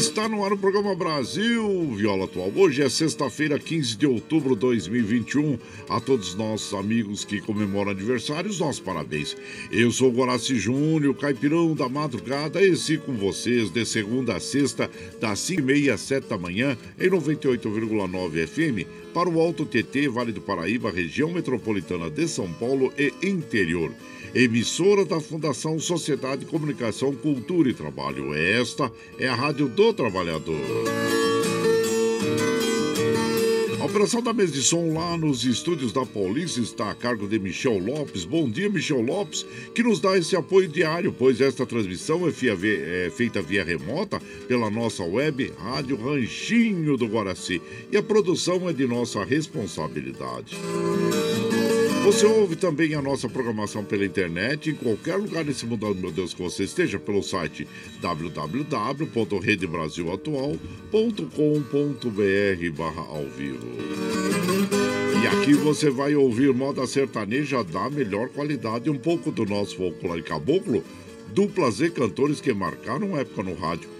Está no ar o programa Brasil Viola Atual. Hoje é sexta-feira, 15 de outubro de 2021. A todos os nossos amigos que comemoram aniversários, nossos parabéns. Eu sou o Guaraci Júnior, caipirão da madrugada, esse com vocês de segunda a sexta, das 5h30 às 7 da manhã, em 98,9 FM, para o Alto TT, Vale do Paraíba, região metropolitana de São Paulo e interior emissora da Fundação Sociedade, Comunicação, Cultura e Trabalho. Esta é a Rádio do Trabalhador. A operação da mesa de som lá nos estúdios da Polícia está a cargo de Michel Lopes. Bom dia, Michel Lopes, que nos dá esse apoio diário, pois esta transmissão é, via, é feita via remota pela nossa web Rádio Ranchinho do Guaraci e a produção é de nossa responsabilidade. Você ouve também a nossa programação pela internet em qualquer lugar desse mundo, meu Deus, que você esteja pelo site www.redebrasilatual.com.br barra ao vivo. E aqui você vai ouvir moda sertaneja da melhor qualidade, um pouco do nosso folclore caboclo, duplas e cantores que marcaram época no rádio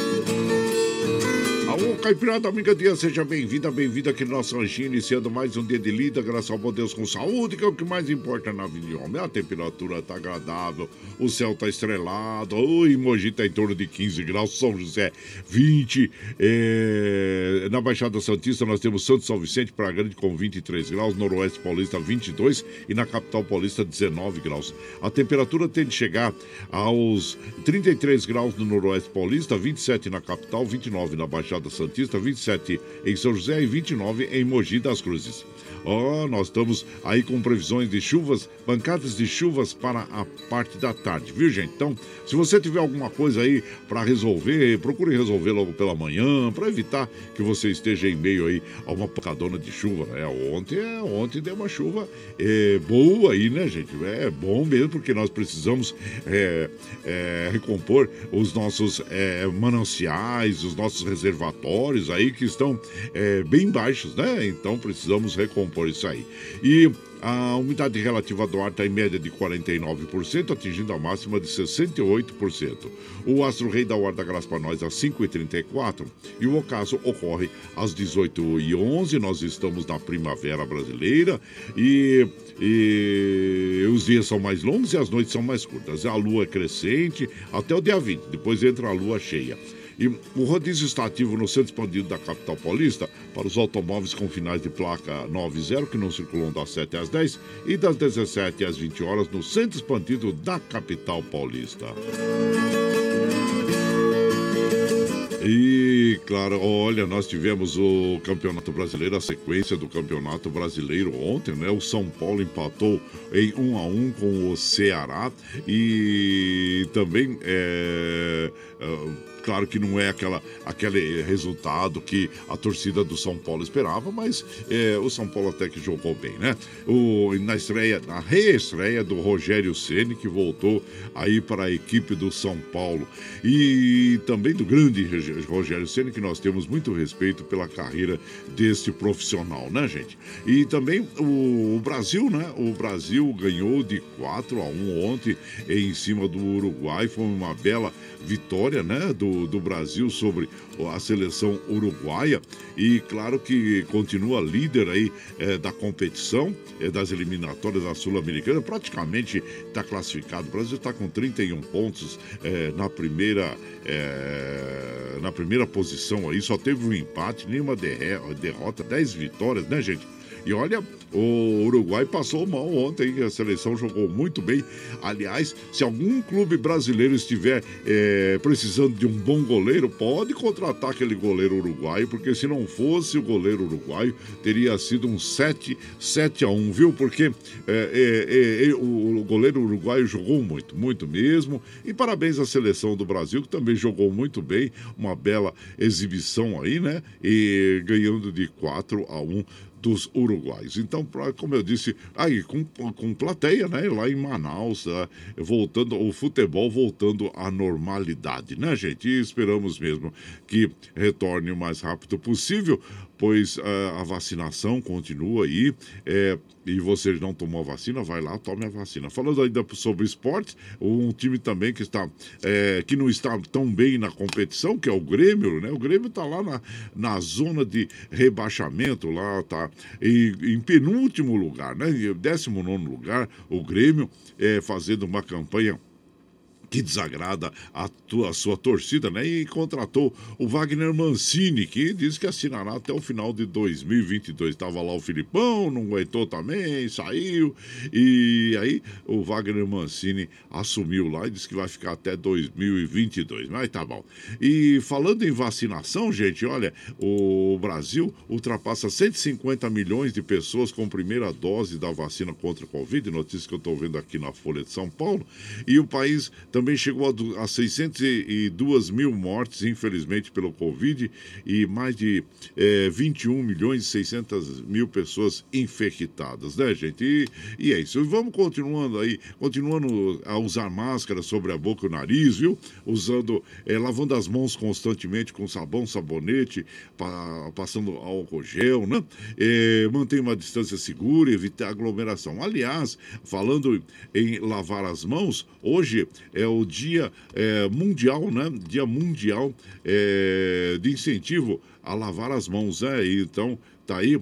Caipirada, amiga dia, seja bem-vinda, bem-vinda aqui no nosso ranchinho, iniciando mais um dia de lida, graças ao bom Deus com saúde, que é o que mais importa na vida de homem. A temperatura tá agradável, o céu tá estrelado, oi, Mogi tá em torno de 15 graus, São José 20, é... na Baixada Santista nós temos Santo São Vicente para Grande com 23 graus, Noroeste Paulista 22 e na Capital Paulista 19 graus. A temperatura tende a chegar aos 33 graus no Noroeste Paulista, 27 na Capital, 29 na Baixada Santista Santista, 27 em São José e 29 em Mogi das Cruzes. Ó, oh, nós estamos aí com previsões de chuvas, bancadas de chuvas para a parte da tarde, viu, gente? Então, se você tiver alguma coisa aí para resolver, procure resolver logo pela manhã, para evitar que você esteja em meio aí a uma pancadona de chuva, né? Ontem, é, ontem deu uma chuva é, boa aí, né, gente? É bom mesmo, porque nós precisamos é, é, recompor os nossos é, mananciais, os nossos reservatórios aí que estão é, bem baixos, né? Então precisamos recompor isso aí. E a umidade relativa do ar está em média de 49%, atingindo a máxima de 68%. O astro rei da hora da graça para nós às 5h34 e o ocaso ocorre às 18h11. Nós estamos na primavera brasileira e, e os dias são mais longos e as noites são mais curtas. A lua é crescente até o dia 20, depois entra a lua cheia. E o rodízio está ativo no centro expandido da capital paulista para os automóveis com finais de placa 90 que não circulam das 7 às 10 e das 17 às 20 horas no centro expandido da capital paulista. E, claro, olha, nós tivemos o Campeonato Brasileiro, a sequência do Campeonato Brasileiro ontem, né? O São Paulo empatou em 1 a 1 com o Ceará e também é, Claro que não é aquela, aquele resultado que a torcida do São Paulo esperava, mas é, o São Paulo até que jogou bem, né? O, na estreia, na reestreia do Rogério Ceni que voltou aí para a equipe do São Paulo. E também do grande Rogério Ceni que nós temos muito respeito pela carreira deste profissional, né, gente? E também o, o Brasil, né? O Brasil ganhou de 4 a 1 ontem em cima do Uruguai. Foi uma bela vitória, né? Do do, Brasil sobre a seleção uruguaia e claro que continua líder aí é, da competição é, das eliminatórias da Sul-Americana, praticamente está classificado. O Brasil está com 31 pontos é, na primeira é, na primeira posição aí, só teve um empate, nenhuma derrota, 10 vitórias, né, gente? E olha, o Uruguai passou mal ontem, a seleção jogou muito bem. Aliás, se algum clube brasileiro estiver é, precisando de um bom goleiro, pode contratar aquele goleiro uruguaio, porque se não fosse o goleiro uruguaio, teria sido um 7, 7 a 1, viu? Porque é, é, é, o goleiro uruguaio jogou muito, muito mesmo. E parabéns à seleção do Brasil, que também jogou muito bem, uma bela exibição aí, né? E ganhando de 4 a 1 dos uruguais. Então, pra, como eu disse, aí com, com plateia, né? Lá em Manaus, uh, voltando, o futebol voltando à normalidade, né, gente? E esperamos mesmo que retorne o mais rápido possível pois uh, a vacinação continua aí. É, e você não tomou a vacina, vai lá, tome a vacina. Falando ainda sobre esportes, um time também que está é, que não está tão bem na competição, que é o Grêmio, né? O Grêmio está lá na, na zona de rebaixamento, lá tá em, em penúltimo lugar, né? Em 19 lugar, o Grêmio é, fazendo uma campanha que desagrada a, tua, a sua torcida, né? E contratou o Wagner Mancini, que diz que assinará até o final de 2022. Estava lá o Filipão, não aguentou também, saiu. E aí o Wagner Mancini assumiu lá e disse que vai ficar até 2022. Mas tá bom. E falando em vacinação, gente, olha, o Brasil ultrapassa 150 milhões de pessoas com primeira dose da vacina contra a Covid, notícia que eu estou vendo aqui na Folha de São Paulo. E o país também também chegou a, a 602 mil mortes, infelizmente, pelo Covid, e mais de é, 21 milhões e 600 mil pessoas infectadas, né, gente? E, e é isso. Vamos continuando aí, continuando a usar máscara sobre a boca e o nariz, viu? Usando, é, lavando as mãos constantemente com sabão, sabonete, pa, passando álcool gel, né? É, manter uma distância segura, evitar aglomeração. Aliás, falando em lavar as mãos, hoje é Dia é, Mundial, né? Dia Mundial é, de incentivo a lavar as mãos, né? Então, tá aí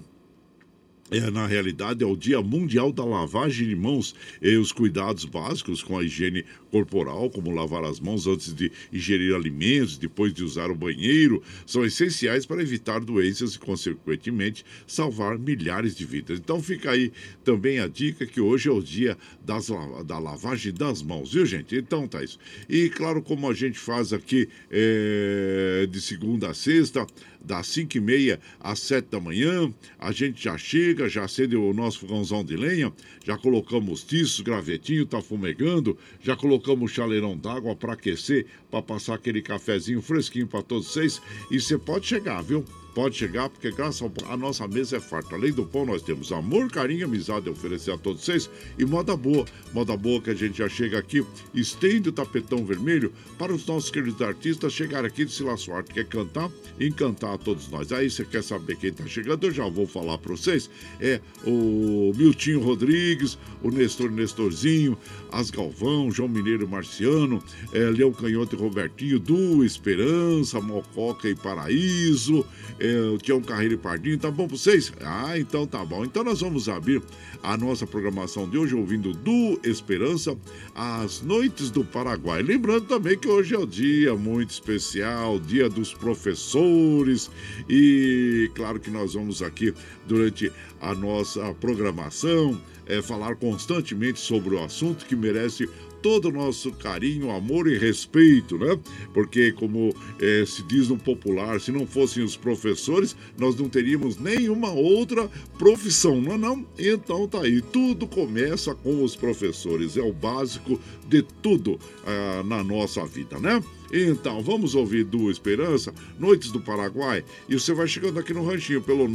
é, na realidade, é o Dia Mundial da Lavagem de Mãos e os cuidados básicos com a higiene corporal, como lavar as mãos antes de ingerir alimentos, depois de usar o banheiro, são essenciais para evitar doenças e, consequentemente, salvar milhares de vidas. Então fica aí também a dica que hoje é o dia das, da lavagem das mãos, viu, gente? Então tá isso. E claro, como a gente faz aqui é, de segunda a sexta, das 5 e meia às 7 da manhã. A gente já chega, já acende o nosso fogãozão de lenha, já colocamos tiços, gravetinho, tá fumegando, já colocamos chaleirão d'água para aquecer, para passar aquele cafezinho fresquinho para todos vocês. E você pode chegar, viu? Pode chegar, porque graças ao a nossa mesa é farta. Além do pão, nós temos amor, carinho, amizade a oferecer a todos vocês e moda boa. Moda boa que a gente já chega aqui, estende o tapetão vermelho para os nossos queridos artistas chegarem aqui de Sila Suarte, quer cantar e encantar a todos nós. Aí você quer saber quem está chegando, eu já vou falar para vocês. É o Miltinho Rodrigues, o Nestor Nestorzinho, As Galvão, João Mineiro Marciano, é, Leão Canhoto e Robertinho, Du Esperança, Mococa e Paraíso, é, o Tião Carreiro e Pardinho, tá bom pra vocês? Ah, então tá bom. Então nós vamos abrir a nossa programação de hoje ouvindo do Esperança as Noites do Paraguai. Lembrando também que hoje é o dia muito especial, dia dos professores e claro que nós vamos aqui durante a nossa programação é, falar constantemente sobre o assunto que merece todo o nosso carinho, amor e respeito, né? Porque, como é, se diz no popular, se não fossem os professores, nós não teríamos nenhuma outra profissão, não é não? Então tá aí, tudo começa com os professores, é o básico de tudo ah, na nossa vida, né? Então, vamos ouvir do Esperança, Noites do Paraguai, e você vai chegando aqui no ranchinho pelo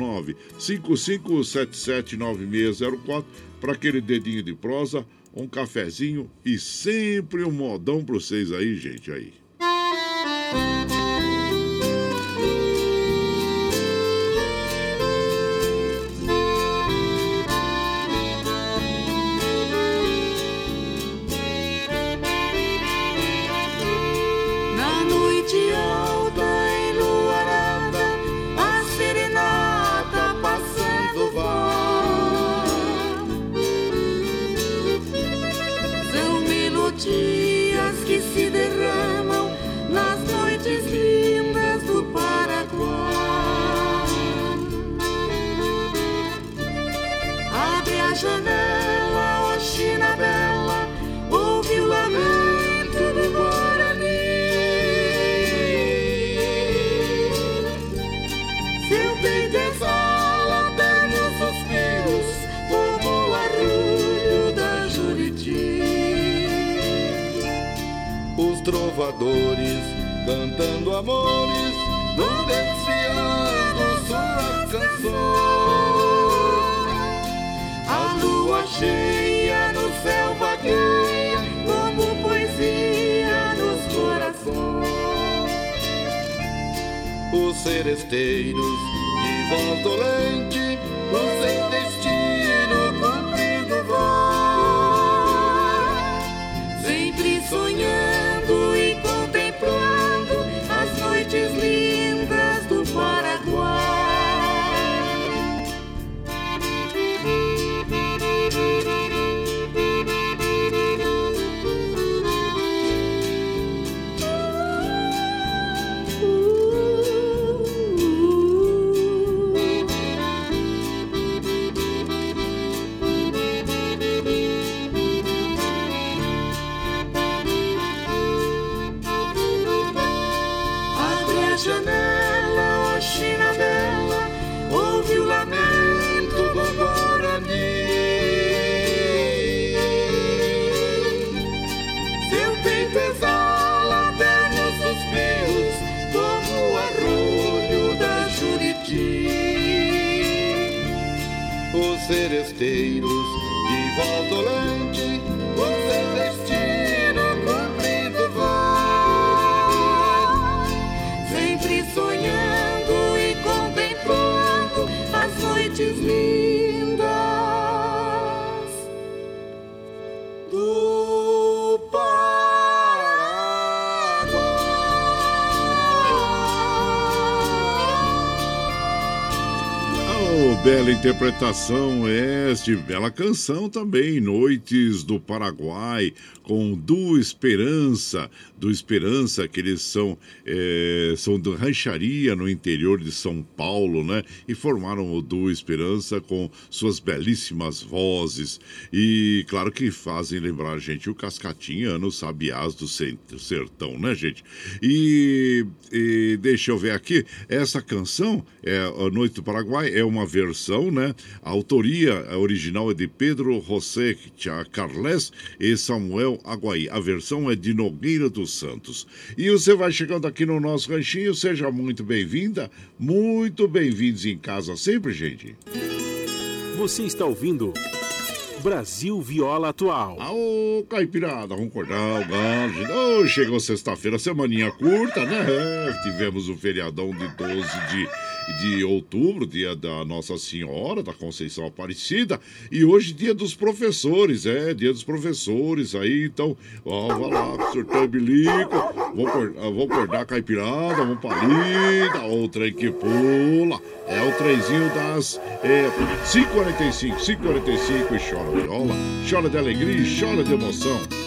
955779604 para aquele dedinho de prosa um cafezinho e sempre um modão para vocês aí, gente, aí. Bela interpretação este, bela canção também, Noites do Paraguai, com Du Esperança, do Esperança, que eles são, é, são da rancharia no interior de São Paulo, né? E formaram o Du Esperança com suas belíssimas vozes. E claro que fazem lembrar a gente o Cascatinha nos Sabiás do Sertão, né, gente? E, e deixa eu ver aqui, essa canção, é, a Noite do Paraguai, é uma versão, né? A autoria original é de Pedro José Carles e Samuel Aguaí. A versão é de Nogueira do Santos. E você vai chegando aqui no nosso ranchinho, seja muito bem-vinda, muito bem-vindos em casa sempre, gente. Você está ouvindo Brasil Viola Atual. Aô, Caipirada, vamos acordar o galo. Oh, chegou sexta-feira, semaninha curta, né? Tivemos o feriadão de 12 de de outubro, dia da Nossa Senhora da Conceição Aparecida, e hoje dia dos professores, é, dia dos professores, aí então, ó, vai lá, surtão bilico, vamos acordar a caipirada, vamos pra lida, o trem que pula, é o trenzinho das é, 5h45, 5h45 e chora viola, chora de alegria e chora de emoção.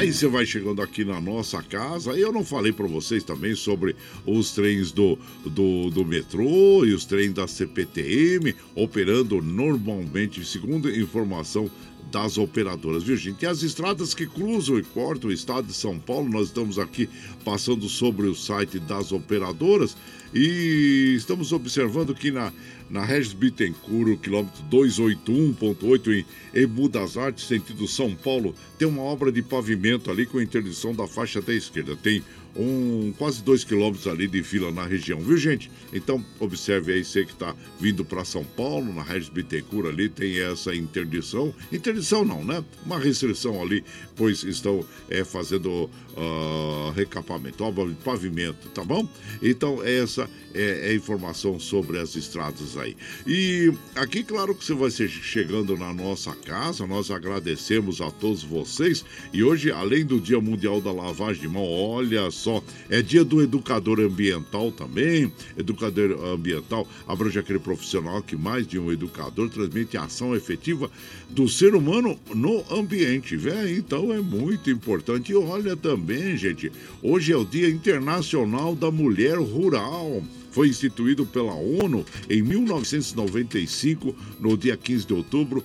Aí você vai chegando aqui na nossa casa. Eu não falei para vocês também sobre os trens do, do, do metrô e os trens da CPTM operando normalmente, segundo informação das operadoras, viu gente? E as estradas que cruzam e cortam o estado de São Paulo, nós estamos aqui passando sobre o site das operadoras e estamos observando que na, na Regis Bittencourt, quilômetro 281.8 em Ebu das Artes, sentido São Paulo, tem uma obra de pavimento ali com interdição da faixa até a esquerda. Tem um quase dois quilômetros ali de fila na região, viu gente? Então observe aí, você que está vindo para São Paulo, na Regis Bittencourt ali tem essa interdição, interdição não, né? Uma restrição ali, pois estão é, fazendo uh, recapamento, pavimento, tá bom? Então essa é, é informação sobre as estradas aí. E aqui, claro que você vai ser chegando na nossa casa, nós agradecemos a todos vocês e hoje, além do Dia Mundial da Lavagem de Mão, olha só, é dia do educador ambiental também. Educador ambiental abrange aquele profissional que mais de um educador transmite a ação efetiva do ser humano no ambiente. Vê? Então é muito importante. E olha também, gente, hoje é o Dia Internacional da Mulher Rural foi instituído pela ONU em 1995, no dia 15 de outubro,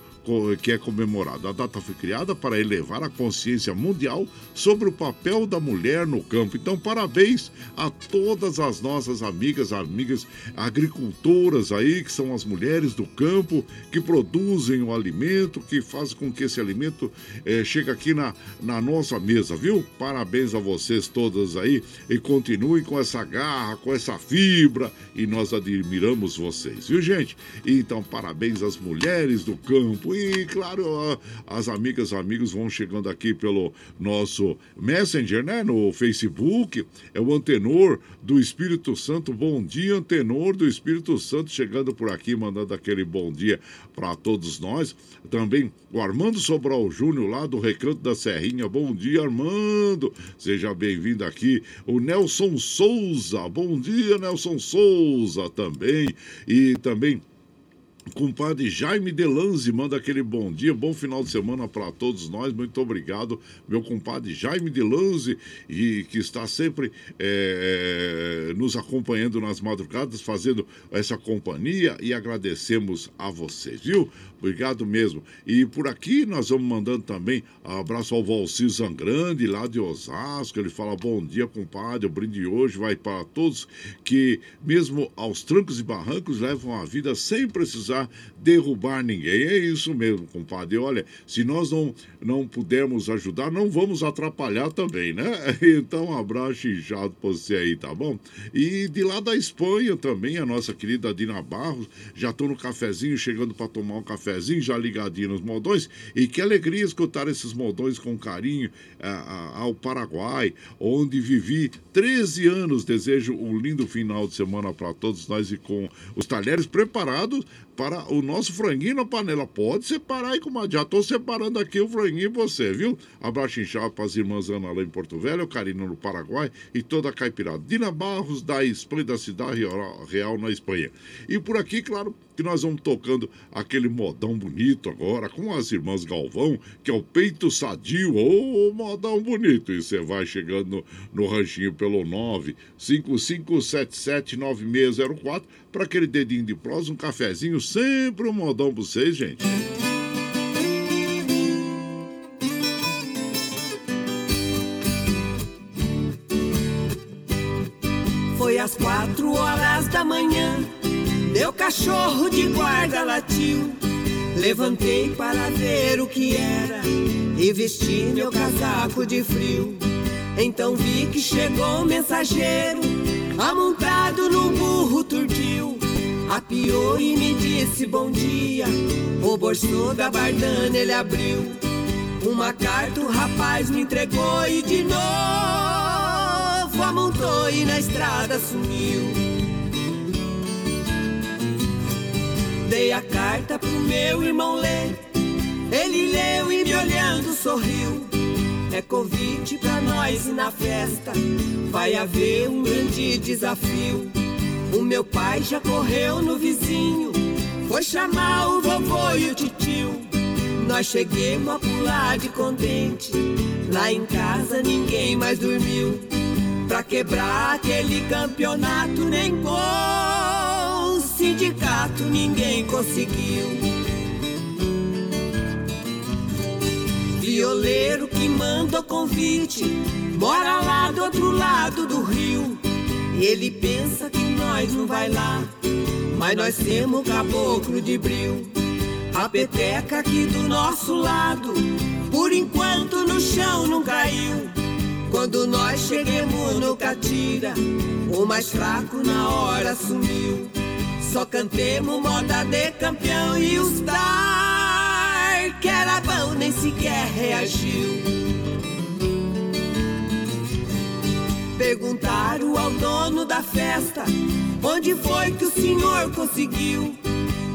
que é comemorado. A data foi criada para elevar a consciência mundial sobre o papel da mulher no campo. Então, parabéns a todas as nossas amigas, amigas agricultoras aí, que são as mulheres do campo, que produzem o alimento, que fazem com que esse alimento eh, chegue aqui na, na nossa mesa, viu? Parabéns a vocês todas aí e continuem com essa garra, com essa fibra e nós admiramos vocês, viu, gente? Então, parabéns às mulheres do campo e, claro, as amigas e amigos vão chegando aqui pelo nosso Messenger, né? No Facebook. É o Antenor do Espírito Santo. Bom dia, Antenor do Espírito Santo, chegando por aqui, mandando aquele bom dia para todos nós. Também o Armando Sobral Júnior, lá do Recanto da Serrinha. Bom dia, Armando. Seja bem-vindo aqui. O Nelson Souza. Bom dia, Nelson Souza também. E também Compadre Jaime Delanze manda aquele bom dia, bom final de semana para todos nós. Muito obrigado, meu compadre Jaime Delanze, e que está sempre é, nos acompanhando nas madrugadas, fazendo essa companhia e agradecemos a vocês, viu? Obrigado mesmo. E por aqui nós vamos mandando também abraço ao Valcir Zangrande, lá de Osasco. Ele fala: bom dia, compadre. O brinde hoje vai para todos que, mesmo aos trancos e barrancos, levam a vida sem precisar derrubar ninguém. É isso mesmo, compadre. Olha, se nós não, não pudermos ajudar, não vamos atrapalhar também, né? Então, um abraço inchado para você aí, tá bom? E de lá da Espanha também, a nossa querida Dina Barros. Já estou no cafezinho, chegando para tomar um cafezinho já ligadinho nos modões. E que alegria escutar esses modões com carinho a, ao Paraguai, onde vivi 13 anos. Desejo um lindo final de semana para todos nós e com os talheres preparados separar o nosso franguinho na panela. Pode separar aí, comadre. Já tô separando aqui o franguinho pra você, viu? Abraço inchado pras irmãs Ana lá em Porto Velho, Carina no Paraguai e toda a caipirada. Dina Barros, da Esplêndida Cidade Real na Espanha. E por aqui, claro, que nós vamos tocando aquele modão bonito agora com as irmãs Galvão, que é o peito sadio, ô oh, modão bonito. E você vai chegando no, no ranchinho pelo 955779604 para aquele dedinho de prosa, um cafezinho, sempre um modão pra vocês, gente. Foi às quatro horas da manhã meu cachorro de guarda latiu. Levantei para ver o que era e vesti meu casaco de frio. Então vi que chegou um mensageiro, amontado num burro turdio. Apiou e me disse bom dia. O bolso da bardana ele abriu. Uma carta o rapaz me entregou e de novo amontou e na estrada sumiu. Dei a carta pro meu irmão ler. Ele leu e me olhando sorriu. É convite pra nós ir na festa. Vai haver um grande desafio. O meu pai já correu no vizinho. Foi chamar o vovô e o titio. Nós cheguemos a pular de contente. Lá em casa ninguém mais dormiu. Pra quebrar aquele campeonato nem cor sindicato ninguém conseguiu. Violeiro que manda o convite, mora lá do outro lado do rio. Ele pensa que nós não vai lá, mas nós temos caboclo de bril. A peteca aqui do nosso lado, por enquanto no chão não caiu. Quando nós chegamos no Catira, o mais fraco na hora sumiu. Só cantemos moda de campeão e o star que era nem sequer reagiu. Perguntaram ao dono da festa onde foi que o senhor conseguiu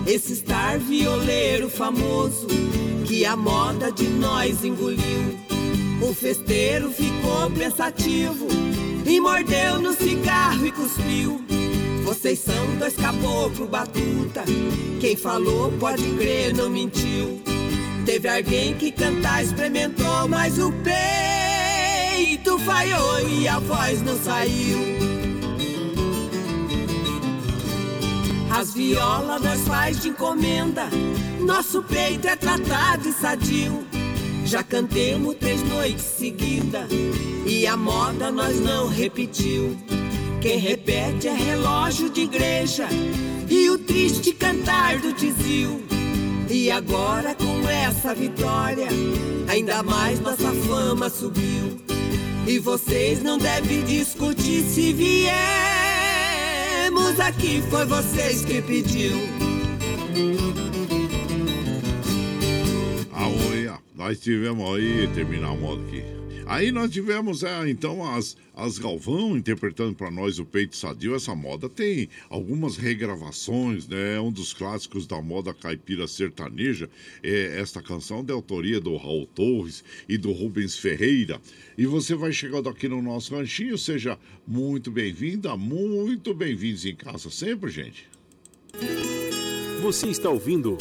esse star violeiro famoso que a moda de nós engoliu. O festeiro ficou pensativo e mordeu no cigarro e cuspiu. Vocês são dois caboclo batuta. Quem falou pode crer, não mentiu. Teve alguém que cantar experimentou, mas o peito falhou e a voz não saiu. As violas nós faz de encomenda, nosso peito é tratado e sadio. Já cantemos três noites seguidas e a moda nós não repetiu. Quem repete é relógio de igreja e o triste cantar do tizil. E agora com essa vitória, ainda mais nossa fama subiu. E vocês não devem discutir se viemos aqui, foi vocês que pediu. Aoia, nós tivemos aí, terminar o modo aqui. Aí nós tivemos, é, então, as, as Galvão interpretando para nós o Peito Sadio. Essa moda tem algumas regravações, né? Um dos clássicos da moda caipira sertaneja. É esta canção de autoria do Raul Torres e do Rubens Ferreira. E você vai chegando aqui no nosso ranchinho. Seja muito bem-vinda, muito bem-vindos em casa sempre, gente. Você está ouvindo.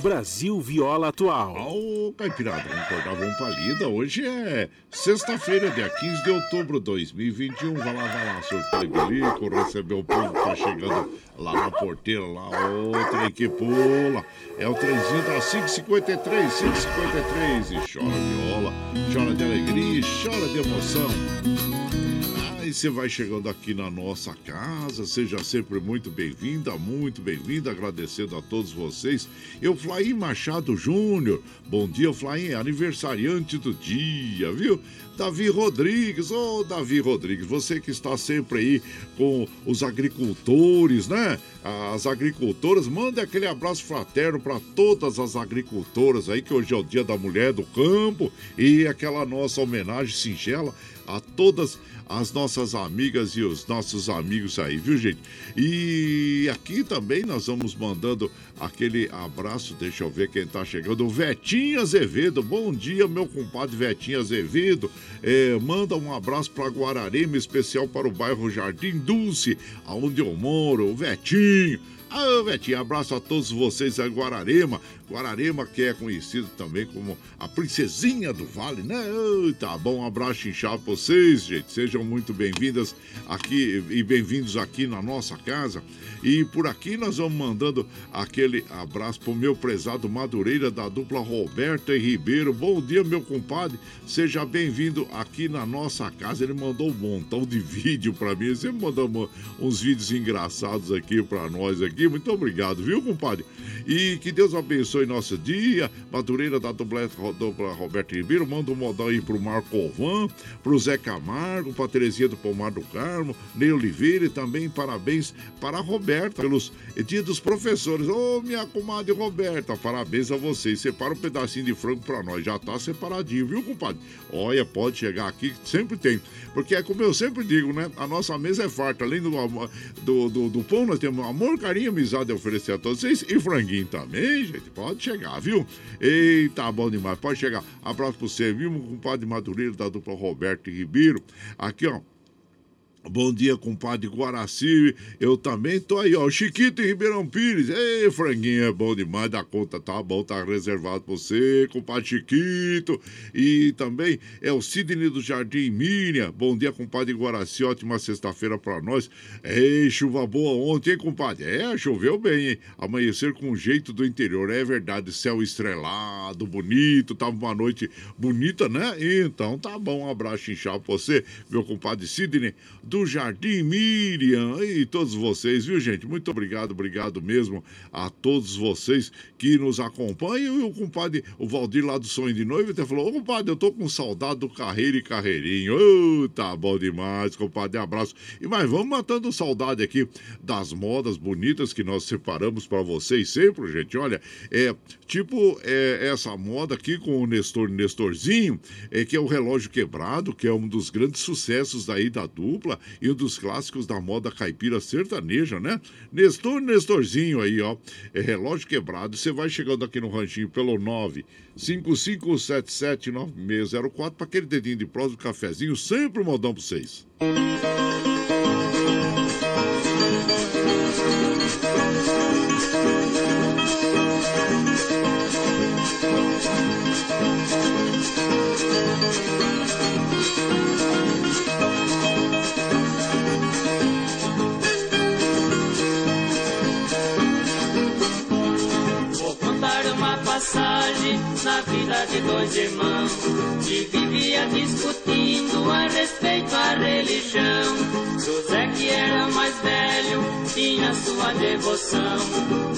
Brasil Viola Atual. Ô, Caipirada, vamos acordar, vamos pra lida. Hoje é sexta-feira, dia 15 de outubro de 2021. Vai lá, vai lá, sorteio bilico, recebeu o povo que tá chegando lá na porteira, lá, outra que pula. É o trenzinho da 553, 553. E chora viola, chora de alegria, chora de emoção. E você vai chegando aqui na nossa casa, seja sempre muito bem-vinda, muito bem-vinda, agradecendo a todos vocês. Eu, Flaim Machado Júnior, bom dia, Flaim, aniversariante do dia, viu? Davi Rodrigues. Ô, oh, Davi Rodrigues, você que está sempre aí com os agricultores, né? As agricultoras, manda aquele abraço fraterno para todas as agricultoras aí, que hoje é o Dia da Mulher do Campo, e aquela nossa homenagem singela a todas as nossas amigas e os nossos amigos aí, viu, gente? E aqui também nós vamos mandando aquele abraço, deixa eu ver quem tá chegando, o Vetinho Azevedo. Bom dia, meu compadre Vetinho Azevedo. É, manda um abraço para Guararema, especial para o bairro Jardim Dulce, aonde eu moro, o Vetinho. Ah, Vetinho, abraço a todos vocês aí, Guararema. Guararema, que é conhecido também como a princesinha do vale, né? Oh, tá bom, um abraço inchado pra vocês, gente. Sejam muito bem-vindas aqui e bem-vindos aqui na nossa casa. E por aqui nós vamos mandando aquele abraço pro meu prezado Madureira da dupla Roberta e Ribeiro. Bom dia, meu compadre. Seja bem-vindo aqui na nossa casa. Ele mandou um montão de vídeo para mim. Ele sempre mandou uns vídeos engraçados aqui para nós aqui. Muito obrigado, viu, compadre? E que Deus abençoe nosso dia. Madureira da dupla, Roberta Ribeiro. Manda um modal aí pro Marco Ovan, pro Zé Camargo, pra Terezinha do Pomar do Carmo, Ney Oliveira e também parabéns para a Roberta pelos dia dos professores. Ô, oh, minha comadre Roberta, parabéns a vocês. Separa um pedacinho de frango para nós. Já tá separadinho, viu, compadre? Olha, pode chegar aqui, sempre tem. Porque é como eu sempre digo, né? A nossa mesa é farta. Além do, do, do, do pão, nós temos amor, carinho, amizade oferecer a todos vocês. E franguinho também, gente. Pode chegar, viu? Eita, bom demais. Pode chegar. Abraço pro você, viu, compadre Madureira da dupla Roberto Ribeiro. Aqui, ó. Bom dia, compadre Guaraci. Eu também tô aí, ó. Chiquito e Ribeirão Pires. Ei, franguinho, é bom demais da conta. Tá bom, tá reservado pra você, compadre Chiquito. E também é o Sidney do Jardim Miriam. Bom dia, compadre Guaraci. Ótima sexta-feira pra nós. Ei, chuva boa ontem, hein, compadre? É, choveu bem, hein? Amanhecer com jeito do interior. É verdade, céu estrelado, bonito. Tava uma noite bonita, né? Então tá bom. Um abraço inchado pra você, meu compadre Sidney do do Jardim Miriam e todos vocês, viu, gente? Muito obrigado, obrigado mesmo a todos vocês que nos acompanham. E o compadre, o Valdir lá do Sonho de Noiva, até falou: Ô, compadre, eu tô com saudade do Carreiro e Carreirinho. Ô, tá bom demais, compadre, abraço. E mas vamos matando saudade aqui das modas bonitas que nós separamos para vocês sempre, gente. Olha, é tipo é, essa moda aqui com o Nestor Nestorzinho, é, que é o relógio quebrado, que é um dos grandes sucessos daí da dupla e um dos clássicos da moda caipira sertaneja, né? Nestor Nestorzinho aí, ó. É relógio quebrado. Você vai chegando aqui no ranchinho pelo 955779604 para aquele dedinho de prosa, do cafezinho, sempre um modão para vocês. passagem vida de dois irmãos que vivia discutindo a respeito à religião. José, que era mais velho, tinha sua devoção.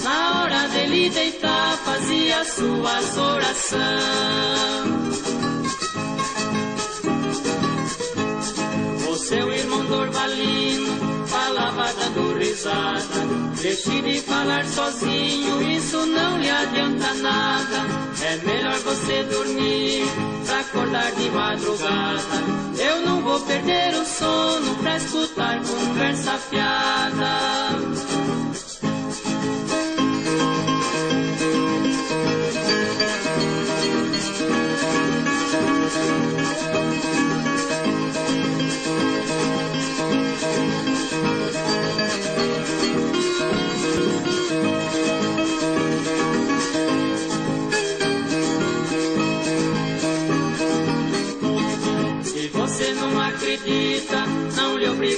Na hora dele deitar, fazia suas orações. O seu irmão Dorvalino falava dando risada Deixe de falar sozinho, isso não lhe adianta nada. É melhor você dormir pra acordar de madrugada. Eu não vou perder o sono pra escutar conversa fiada.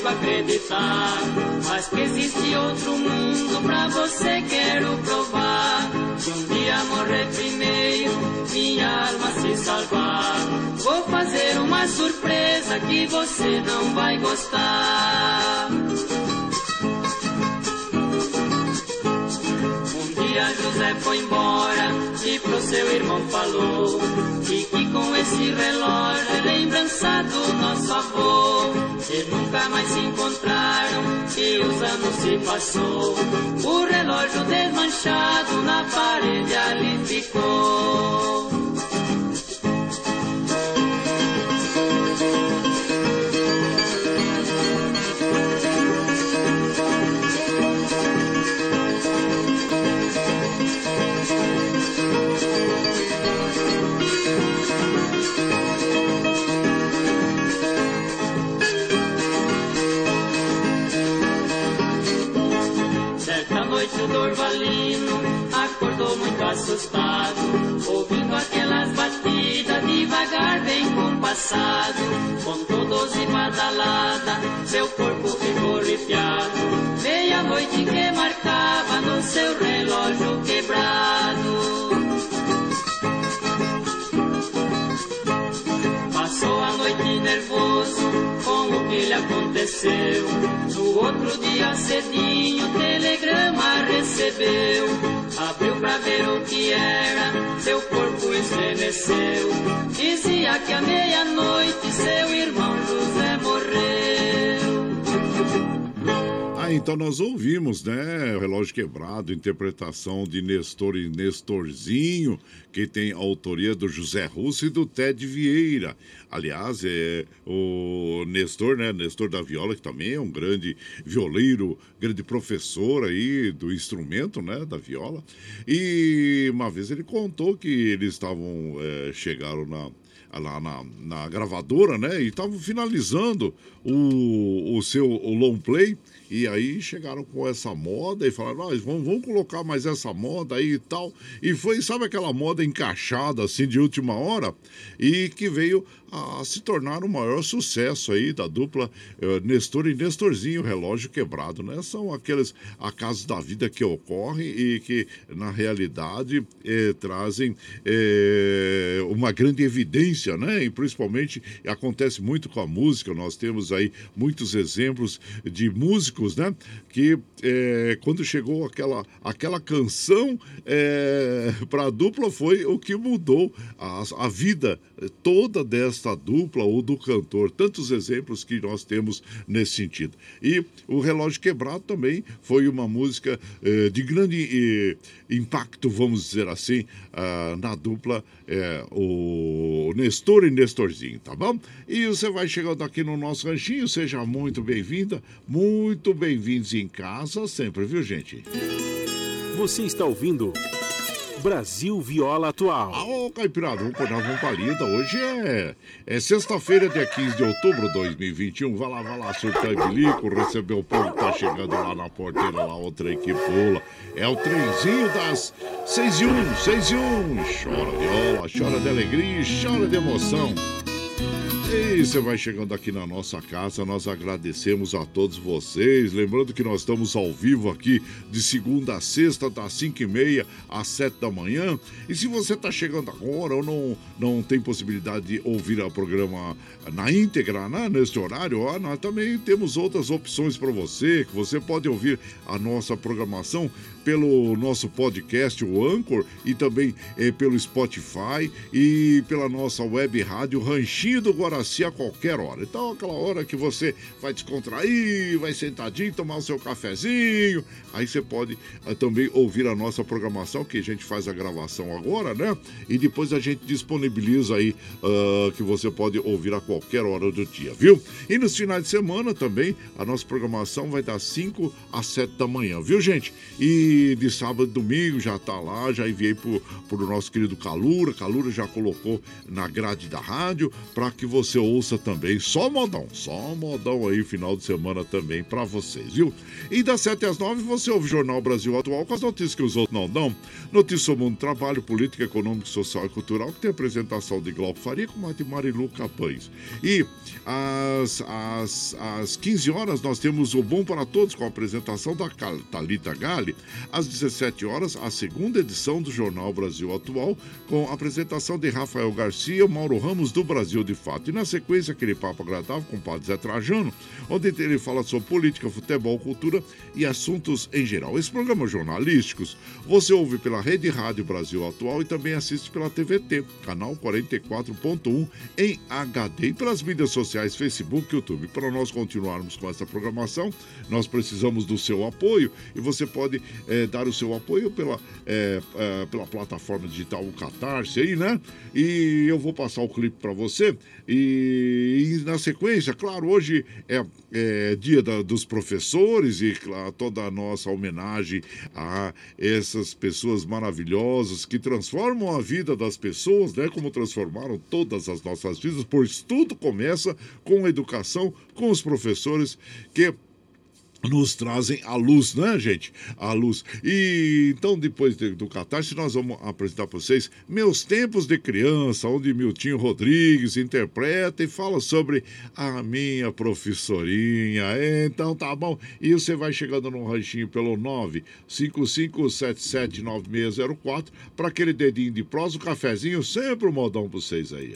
A acreditar. Mas que existe outro mundo pra você quero provar. Se um dia morrer primeiro, minha alma se salvar. Vou fazer uma surpresa que você não vai gostar. Dia José foi embora e pro seu irmão falou. E que com esse relógio é lembrança do nosso avô. E nunca mais se encontraram e os anos se passou. O relógio desmanchado na parede ali ficou. Badalada, seu corpo ficou arrepiado. Meia-noite que marcava no seu relógio quebrado. Passou a noite nervoso com o que lhe aconteceu. No outro dia cedinho, telegrama recebeu. Abriu pra ver o que era, seu corpo estremeceu. Dizia que à meia-noite seu irmão José morreu. Ah, então nós ouvimos, né? Relógio Quebrado, interpretação de Nestor e Nestorzinho, que tem a autoria do José Russo e do Ted Vieira. Aliás, é o Nestor, né? Nestor da viola, que também é um grande violeiro, grande professor aí do instrumento, né? Da viola. E uma vez ele contou que eles estavam, é, chegaram na, lá na, na gravadora, né? E estavam finalizando o, o seu o long play. E aí chegaram com essa moda e falaram, ah, vamos, vamos colocar mais essa moda aí e tal. E foi, sabe aquela moda encaixada assim de última hora? E que veio a se tornar o maior sucesso aí da dupla eh, Nestor e Nestorzinho, relógio quebrado, né? São aqueles acasos da vida que ocorrem e que, na realidade, eh, trazem eh, uma grande evidência, né? E principalmente acontece muito com a música, nós temos aí muitos exemplos de músicos, né? Que quando chegou aquela, aquela canção para a dupla foi o que mudou a, a vida toda desta dupla ou do cantor. Tantos exemplos que nós temos nesse sentido. E o Relógio Quebrado também foi uma música eh, de grande eh, impacto, vamos dizer assim, ah, na dupla eh, o Nestor e Nestorzinho, tá bom? E você vai chegando aqui no nosso ranchinho, seja muito bem-vinda, muito bem-vindos em casa sempre, viu, gente? Você está ouvindo Brasil Viola Atual. Ô, Caipirada, vamos pôr uma palida. Hoje é, é sexta-feira, dia 15 de outubro de 2021. Vai lá, vai lá, surtar bilico, receber o povo que tá chegando lá na porteira, lá, o trem que pula. É o trenzinho das 6 e 1, 6 e 1. Chora viola, chora de alegria, chora de emoção. E você vai chegando aqui na nossa casa, nós agradecemos a todos vocês. Lembrando que nós estamos ao vivo aqui de segunda a sexta, das 5 e meia às 7 da manhã. E se você está chegando agora ou não, não tem possibilidade de ouvir o programa na íntegra, né, neste horário, ó, nós também temos outras opções para você, que você pode ouvir a nossa programação pelo nosso podcast, o Anchor, e também eh, pelo Spotify e pela nossa web rádio Ranchinho do Guaraci a qualquer hora. Então, aquela hora que você vai descontrair, vai sentadinho, tomar o seu cafezinho, aí você pode ah, também ouvir a nossa programação, que a gente faz a gravação agora, né? E depois a gente disponibiliza aí ah, que você pode ouvir a qualquer hora do dia, viu? E nos finais de semana também a nossa programação vai das 5 às 7 da manhã, viu, gente? E de sábado e domingo já tá lá, já enviei pro, pro nosso querido Calura. Calura já colocou na grade da rádio para que você ouça também. Só modão, só modão aí, final de semana também para vocês, viu? E das 7 às 9 você ouve o Jornal Brasil Atual com as notícias que os outros não dão. Notícias sobre o mundo do trabalho, política, econômica, social e cultural, que tem apresentação de Glauco Faria com a de Marilu Capães. E às, às, às 15 horas nós temos o Bom para Todos com a apresentação da Thalita Gale. Às 17 horas, a segunda edição do Jornal Brasil Atual, com a apresentação de Rafael Garcia, Mauro Ramos do Brasil de Fato. E na sequência, aquele papo agradável com o Padre Zé Trajano, onde ele fala sobre política, futebol, cultura e assuntos em geral. Esse programa jornalísticos você ouve pela Rede Rádio Brasil Atual e também assiste pela TVT, canal 44.1 em HD e pelas mídias sociais Facebook e YouTube. Para nós continuarmos com essa programação, nós precisamos do seu apoio e você pode é, dar o seu apoio pela, é, é, pela plataforma digital o Catarse aí, né? E eu vou passar o clipe para você e, e, na sequência, claro, hoje é, é dia da, dos professores e claro, toda a nossa homenagem a essas pessoas maravilhosas que transformam a vida das pessoas, né? Como transformaram todas as nossas vidas, pois tudo começa com a educação, com os professores que nos trazem a luz, né, gente? A luz. E então, depois de, do Catarse, nós vamos apresentar para vocês Meus Tempos de Criança, onde Miltinho Rodrigues interpreta e fala sobre a minha professorinha. Então, tá bom. E você vai chegando no ranchinho pelo 955779604 para aquele dedinho de prosa, o cafezinho, sempre um modão para vocês aí.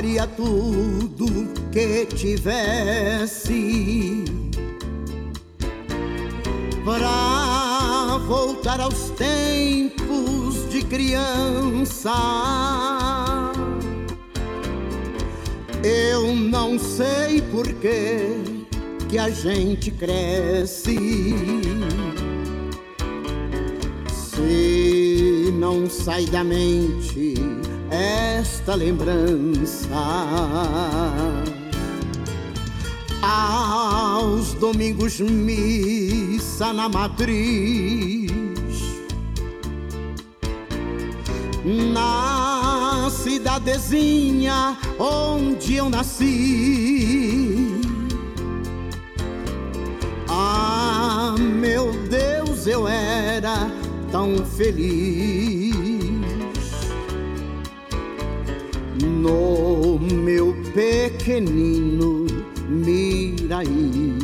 Daria tudo que tivesse para voltar aos tempos de criança. Eu não sei por que que a gente cresce. Se não sai da mente esta lembrança. Aos domingos, missa na matriz, na cidadezinha onde eu nasci. Ah, meu Deus, eu era tão feliz. No meu pequenino Miraí.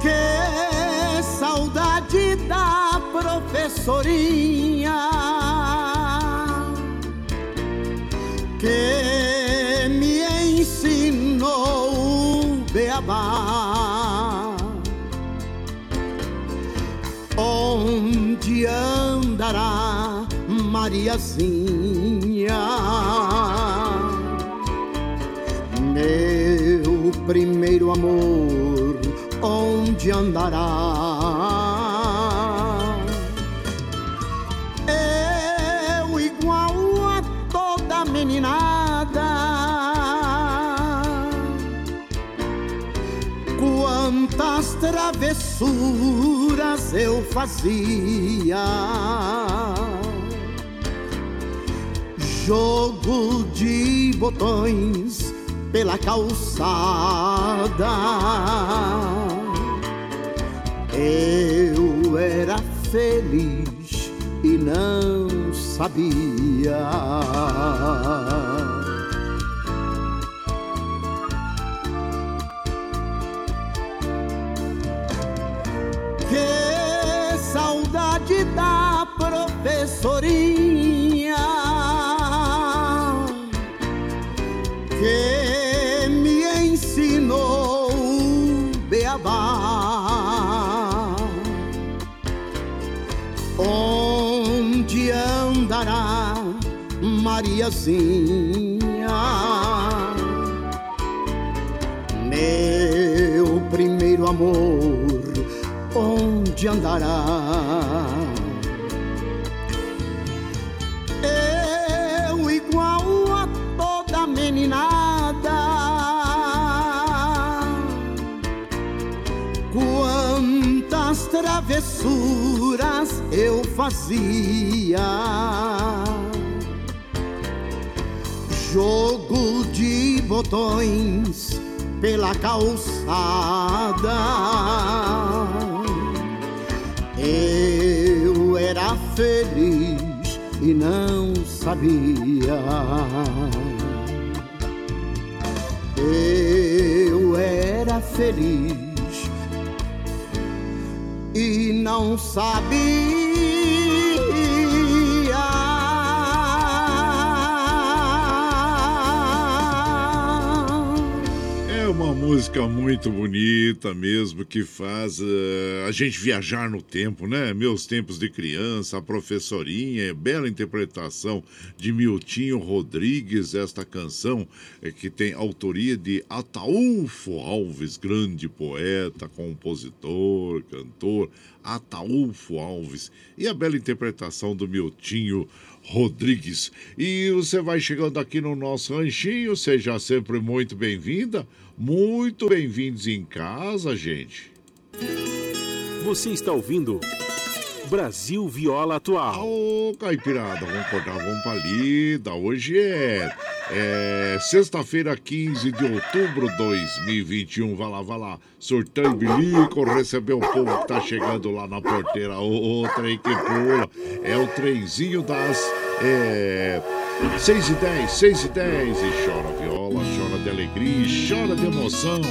Que saudade da professorinha que me ensinou o beabá. Onde andará Mariazinha. Meu primeiro amor, onde andará? Eu igual a toda meninada. Quantas travessuras eu fazia jogo de botões pela calçada. Eu era feliz e não sabia. Que saudade da professorinha Mariazinha? Meu primeiro amor, onde andará? Eu igual a toda meninada. Quantas travessuras eu fazia. Jogo de botões pela calçada. Eu era feliz e não sabia. Eu era feliz e não sabia. Música muito bonita mesmo, que faz uh, a gente viajar no tempo, né? Meus tempos de criança, a professorinha, bela interpretação de Miltinho Rodrigues, esta canção é, que tem autoria de Ataúfo Alves, grande poeta, compositor, cantor, Ataúfo Alves, e a bela interpretação do Miltinho Rodrigues. E você vai chegando aqui no nosso ranchinho, seja sempre muito bem-vinda. Muito bem-vindos em casa, gente. Você está ouvindo Brasil Viola Atual. Ô, Caipirada, vamos cortar, vamos pra lida. Hoje é, é sexta-feira, 15 de outubro de 2021. Vai lá, vai lá. Surtão e bilico, receber o povo que tá chegando lá na porteira. O, o trem que pula. É o trenzinho das. É, 6 e 10, 6 e 10. E chora viola, chora de alegria, chora de emoção.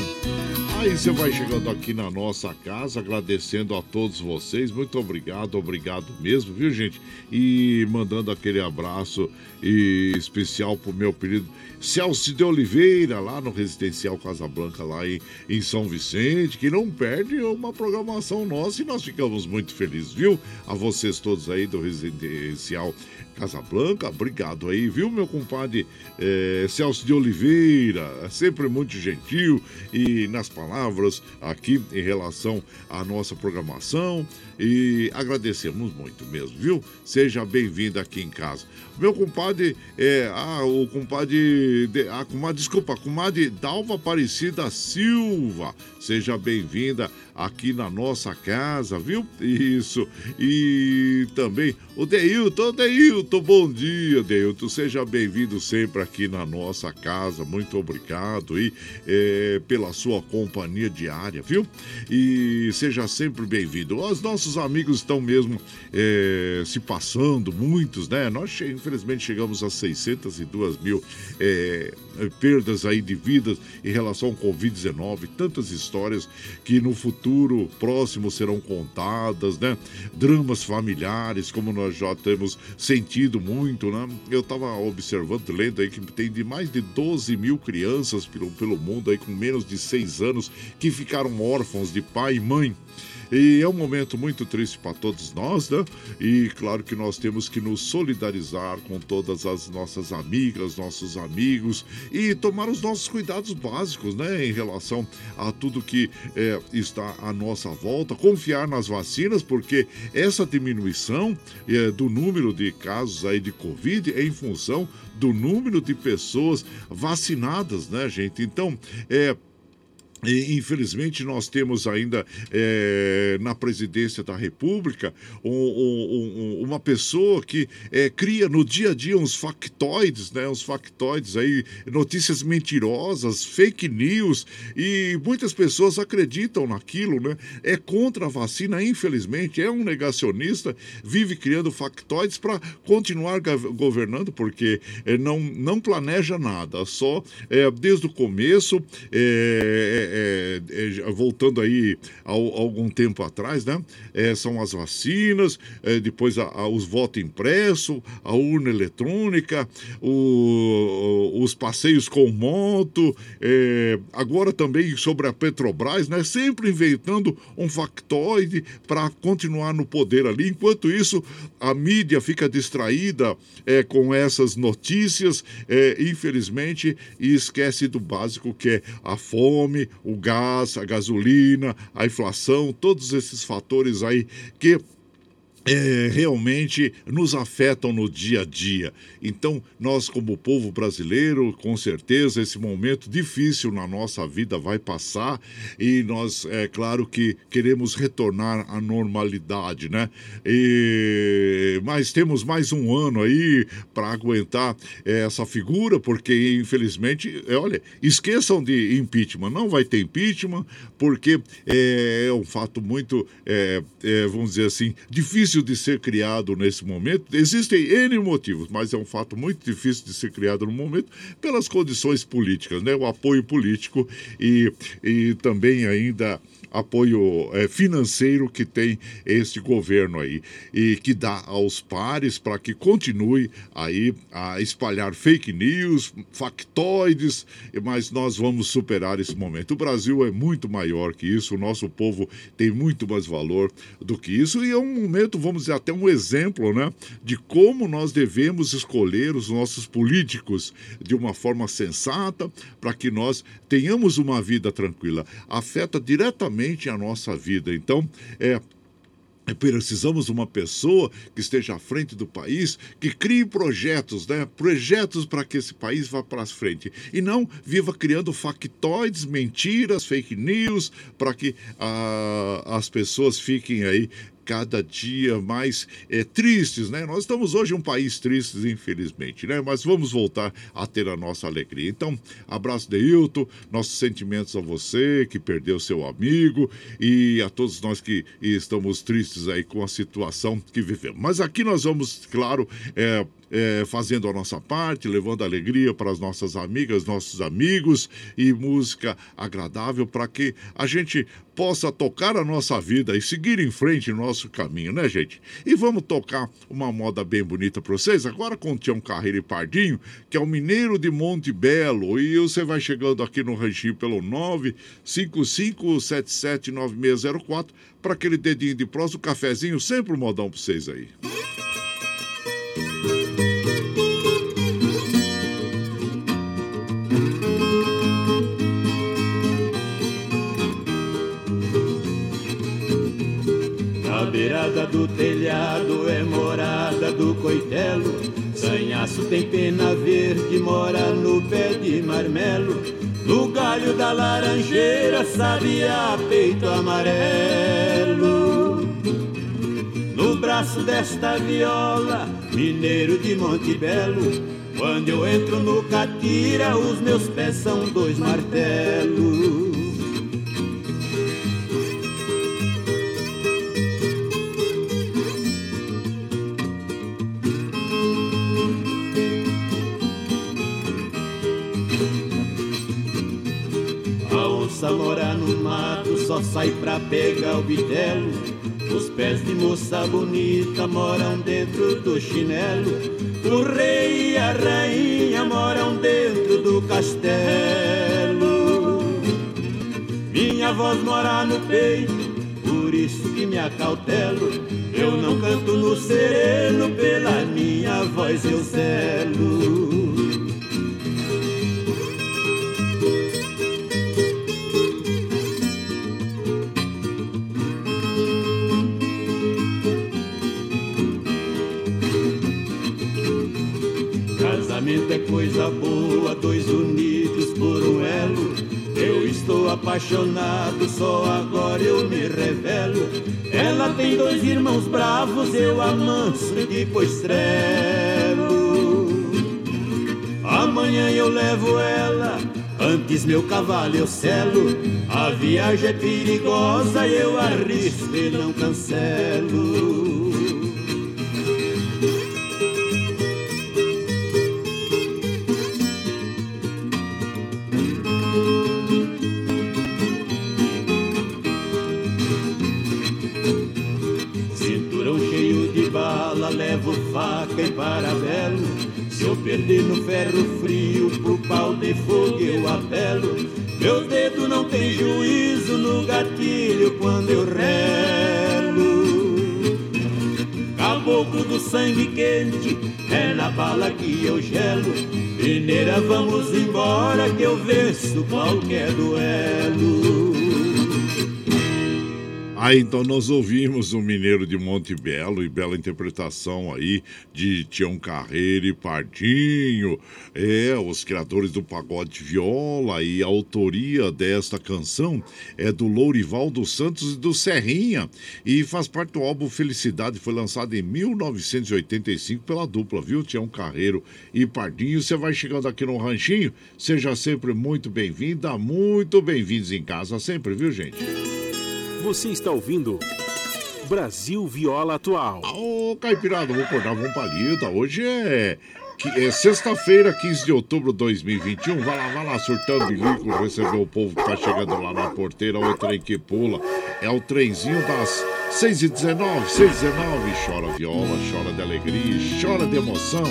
Aí você vai chegando aqui na nossa casa, agradecendo a todos vocês. Muito obrigado, obrigado mesmo, viu, gente? E mandando aquele abraço e especial pro meu querido Celso de Oliveira, lá no Residencial Casa Blanca, lá em, em São Vicente, que não perde uma programação nossa e nós ficamos muito felizes, viu? A vocês todos aí do Residencial Casablanca, obrigado aí, viu, meu compadre é, Celso de Oliveira, sempre muito gentil e nas palavras aqui em relação à nossa programação e agradecemos muito mesmo, viu? Seja bem-vindo aqui em casa. Meu compadre, é, ah, o compadre, de, ah, comadre, desculpa, comadre Dalva Aparecida Silva, seja bem-vinda aqui na nossa casa, viu? Isso. E também o Deilton, Deilton, bom dia, Deilton. Seja bem-vindo sempre aqui na nossa casa. Muito obrigado e é, pela sua companhia diária, viu? E seja sempre bem-vindo. Os nossos amigos estão mesmo é, se passando, muitos, né? Nós, infelizmente, chegamos a 602 mil é, perdas aí de vidas em relação ao Covid-19. Tantas histórias que no futuro próximo serão contadas, né? Dramas familiares, como nós já temos sentido muito, né? Eu estava observando, lendo aí que tem de mais de 12 mil crianças pelo, pelo mundo aí com menos de 6 anos que ficaram órfãos de pai e mãe. E é um momento muito triste para todos nós, né? E claro que nós temos que nos solidarizar com todas as nossas amigas, nossos amigos e tomar os nossos cuidados básicos, né? Em relação a tudo que é, está à nossa volta, confiar nas vacinas, porque essa diminuição é, do número de casos aí de Covid é em função do número de pessoas vacinadas, né, gente? Então, é e, infelizmente, nós temos ainda é, na presidência da República um, um, um, uma pessoa que é, cria no dia a dia uns factoides, né? Uns factoides aí, notícias mentirosas, fake news, e muitas pessoas acreditam naquilo, né? É contra a vacina, infelizmente, é um negacionista, vive criando factoides para continuar governando, porque é, não, não planeja nada, só desde o começo. É, é, voltando aí ao, algum tempo atrás, né? É, são as vacinas, é, depois a, a, os votos impressos, a urna eletrônica, o, os passeios com moto, é, agora também sobre a Petrobras, né? Sempre inventando um factoide para continuar no poder ali. Enquanto isso, a mídia fica distraída com essas notícias, infelizmente, e esquece do básico que é a fome, o gás, a gasolina, a inflação, todos esses fatores aí que é, realmente nos afetam no dia a dia. Então, nós, como povo brasileiro, com certeza esse momento difícil na nossa vida vai passar e nós, é claro que queremos retornar à normalidade, né? E... Mas temos mais um ano aí para aguentar é, essa figura, porque infelizmente, é, olha, esqueçam de impeachment, não vai ter impeachment, porque é, é um fato muito, é, é, vamos dizer assim, difícil difícil de ser criado nesse momento. Existem N motivos, mas é um fato muito difícil de ser criado no momento pelas condições políticas, né? O apoio político e, e também ainda apoio é, financeiro que tem este governo aí e que dá aos pares para que continue aí a espalhar fake news, factoides, mas nós vamos superar esse momento. O Brasil é muito maior que isso, o nosso povo tem muito mais valor do que isso e é um momento, vamos dizer, até um exemplo, né, de como nós devemos escolher os nossos políticos de uma forma sensata para que nós tenhamos uma vida tranquila. Afeta diretamente a nossa vida. Então, é, Precisamos de uma pessoa que esteja à frente do país, que crie projetos, né? Projetos para que esse país vá para frente. E não viva criando factoides, mentiras, fake news, para que ah, as pessoas fiquem aí cada dia mais é, tristes, né? Nós estamos hoje um país triste, infelizmente, né? Mas vamos voltar a ter a nossa alegria. Então, abraço de Hilton, nossos sentimentos a você que perdeu seu amigo e a todos nós que estamos tristes aí com a situação que vivemos. Mas aqui nós vamos, claro, é, é, fazendo a nossa parte, levando alegria para as nossas amigas, nossos amigos e música agradável para que a gente possa tocar a nossa vida e seguir em frente o nosso caminho, né, gente? E vamos tocar uma moda bem bonita para vocês, agora com o Tião Carreiro e Pardinho, que é o Mineiro de Monte Belo. E você vai chegando aqui no ranchinho pelo 955779604 para aquele dedinho de próximo, cafezinho, sempre um modão para vocês aí. Beirada do telhado é morada do coitelo. Sanhaço tem pena verde, mora no pé de marmelo. No galho da laranjeira, sabia peito amarelo. No braço desta viola, mineiro de Monte Belo. Quando eu entro no catira, os meus pés são dois martelos. Só sai pra pegar o bitelo. Os pés de moça bonita moram dentro do chinelo. O rei e a rainha moram dentro do castelo. Minha voz mora no peito, por isso que me acautelo. Eu não canto no sereno, pela minha voz eu zelo. Casamento é coisa boa, dois unidos por um elo. Eu estou apaixonado, só agora eu me revelo. Ela tem dois irmãos bravos, eu amanso e depois trelo. Amanhã eu levo ela, antes meu cavalo eu selo. A viagem é perigosa, eu arrisco e não cancelo. Perder no ferro frio, pro pau de fogo eu apelo. Meus dedos não têm juízo no gatilho quando eu relo. Caboclo do sangue quente, é na bala que eu gelo. Mineira, vamos embora que eu venço qualquer duelo. Ah, então nós ouvimos o Mineiro de Monte Belo e bela interpretação aí de Tião Carreiro e Pardinho, é, os criadores do pagode viola e a autoria desta canção é do Lourival dos Santos e do Serrinha e faz parte do álbum Felicidade, foi lançado em 1985 pela dupla, viu, Tião Carreiro e Pardinho. Você vai chegando aqui no Ranchinho, seja sempre muito bem-vinda, muito bem-vindos em casa sempre, viu, gente? Você está ouvindo Brasil Viola Atual. Ô, Caipirada, vou acordar, vamos palida. Hoje é, é sexta-feira, 15 de outubro de 2021. Vai lá, vai lá, surtando bilico, receber o povo que tá chegando lá na porteira, o trem que pula. É o trenzinho das 6h19, 6h19. Chora viola, chora de alegria, chora de emoção.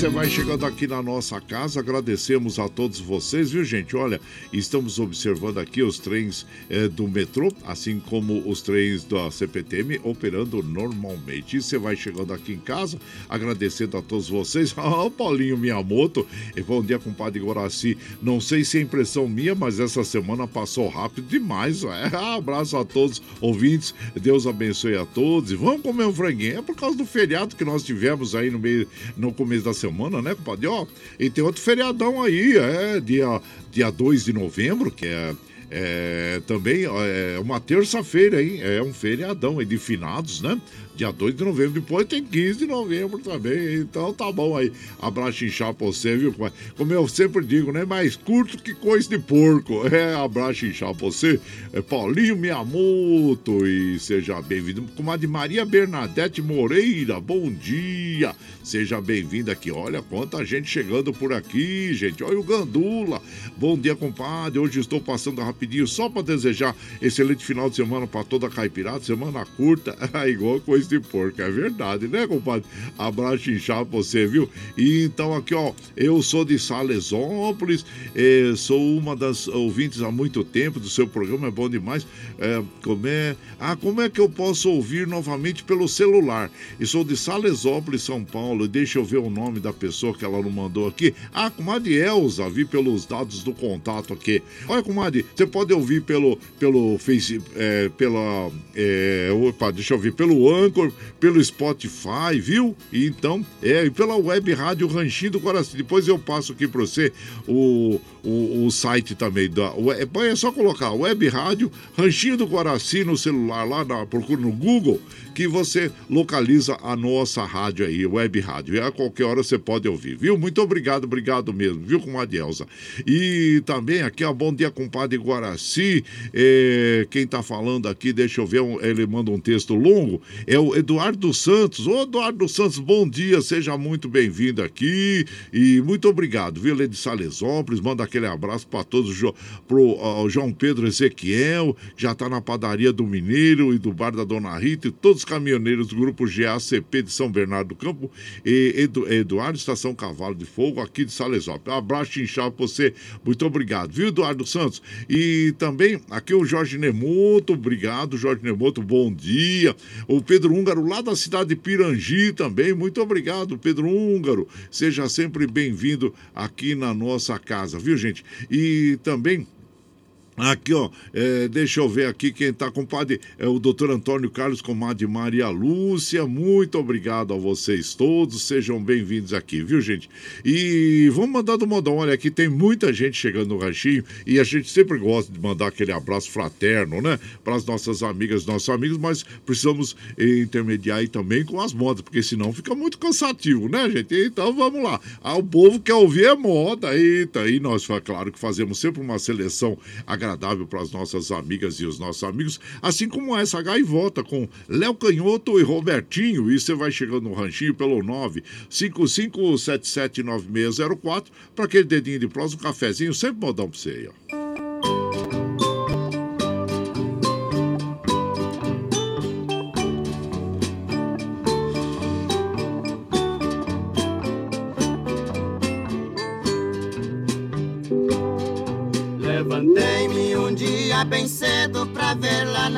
Você vai chegando aqui na nossa casa, agradecemos a todos vocês, viu gente? Olha, estamos observando aqui os trens eh, do metrô, assim como os trens da CPTM operando normalmente. E você vai chegando aqui em casa, agradecendo a todos vocês. Ah, Paulinho Miyamoto, e bom dia, compadre Guaraci. Não sei se é impressão minha, mas essa semana passou rápido demais. É. Abraço a todos ouvintes, Deus abençoe a todos. E vamos comer um franguinho. É por causa do feriado que nós tivemos aí no meio no começo da semana, né, compadre? Ó, e tem outro feriadão aí, é dia, dia 2 de novembro, que é é, também é uma terça-feira, hein? É um feriadão aí de finados, né? Dia 2 de novembro, depois tem 15 de novembro também. Então tá bom aí. Abraço inchar pra você, viu? Como eu sempre digo, né? Mais curto que coisa de porco. É, abraço inchar pra você. É Paulinho Miyamoto e seja bem-vindo. Comadre Maria Bernadette Moreira, bom dia. Seja bem-vinda aqui. Olha quanta gente chegando por aqui, gente. Olha o Gandula. Bom dia, compadre. Hoje estou passando rapidinho só para desejar excelente final de semana para toda a caipirada. Semana curta, igual coisa de porco. É verdade, né, compadre? Abraço inchado pra você, viu? E então aqui, ó, eu sou de Salesópolis, sou uma das ouvintes há muito tempo do seu programa, é bom demais. É, como é... Ah, como é que eu posso ouvir novamente pelo celular? E sou de Salesópolis, São Paulo. Deixa eu ver o nome da pessoa que ela não mandou aqui. Ah, comadre Elza, vi pelos dados do contato aqui. Olha, comadre, você pode ouvir pelo, pelo Face, é, pela, é, opa, deixa eu ver, pelo Anchor, pelo Spotify, viu? E então, é, e pela web rádio Ranchinho do Coração. Depois eu passo aqui para você o, o, o, site também da, é, é só colocar web rádio Ranchinho do Coraci no celular lá, na, procura no Google que você localiza a nossa rádio aí, web rádio. E a qualquer hora você pode ouvir, viu? Muito obrigado, obrigado mesmo, viu, com a Elza. E também aqui, ó, bom dia, compadre Guaraci. É, quem tá falando aqui, deixa eu ver, ele manda um texto longo, é o Eduardo Santos. Ô, Eduardo Santos, bom dia, seja muito bem-vindo aqui e muito obrigado, viu? É de Salesópolis, manda aquele abraço para todos, pro uh, João Pedro Ezequiel, já tá na padaria do Mineiro e do bar da Dona Rita e todos os caminhoneiros do grupo GACP de São Bernardo do Campo e Edu, Eduardo Estação Cavalo de Fogo aqui de Salesópolis. Um abraço inchado para você, muito obrigado, viu, Eduardo Santos? E também aqui o Jorge Nemoto, obrigado, Jorge Nemoto, bom dia. O Pedro Húngaro, lá da cidade de Pirangi também, muito obrigado, Pedro Húngaro. Seja sempre bem-vindo aqui na nossa casa, viu, gente? E também Aqui, ó, é, deixa eu ver aqui quem tá, compadre, é o doutor Antônio Carlos, comadre Maria Lúcia, muito obrigado a vocês todos, sejam bem-vindos aqui, viu, gente? E vamos mandar do modão, olha, aqui tem muita gente chegando no ranchinho e a gente sempre gosta de mandar aquele abraço fraterno, né, para as nossas amigas, nossos amigos, mas precisamos intermediar aí também com as modas, porque senão fica muito cansativo, né, gente? Então vamos lá, ah, o povo quer ouvir é moda, eita, e nós, claro que fazemos sempre uma seleção agradável agradável para as nossas amigas e os nossos amigos, assim como essa gaivota com Léo Canhoto e Robertinho. E você vai chegando no ranchinho pelo 955779604 para aquele dedinho de prosa, um cafezinho, sempre modão para você aí, ó.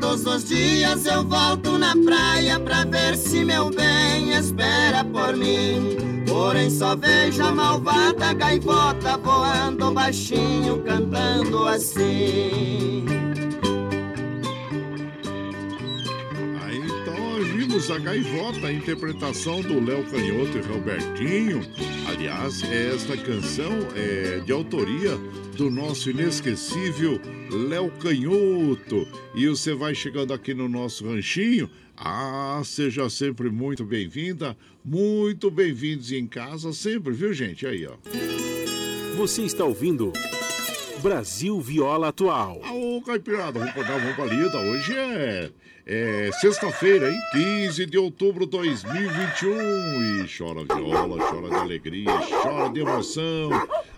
Todos os dias eu volto na praia pra ver se meu bem espera por mim. Porém só vejo a malvada gaivota voando baixinho, cantando assim. A gaivota, a interpretação do Léo Canhoto e Robertinho. Aliás, esta canção é de autoria do nosso inesquecível Léo Canhoto. E você vai chegando aqui no nosso ranchinho. Ah, seja sempre muito bem-vinda, muito bem-vindos em casa sempre, viu, gente? Aí, ó. Você está ouvindo Brasil Viola Atual. Ô, Caipirada, vamos dar uma palida. Hoje é, é sexta-feira, hein? 15 de outubro de 2021. E chora viola, chora de alegria, chora de emoção.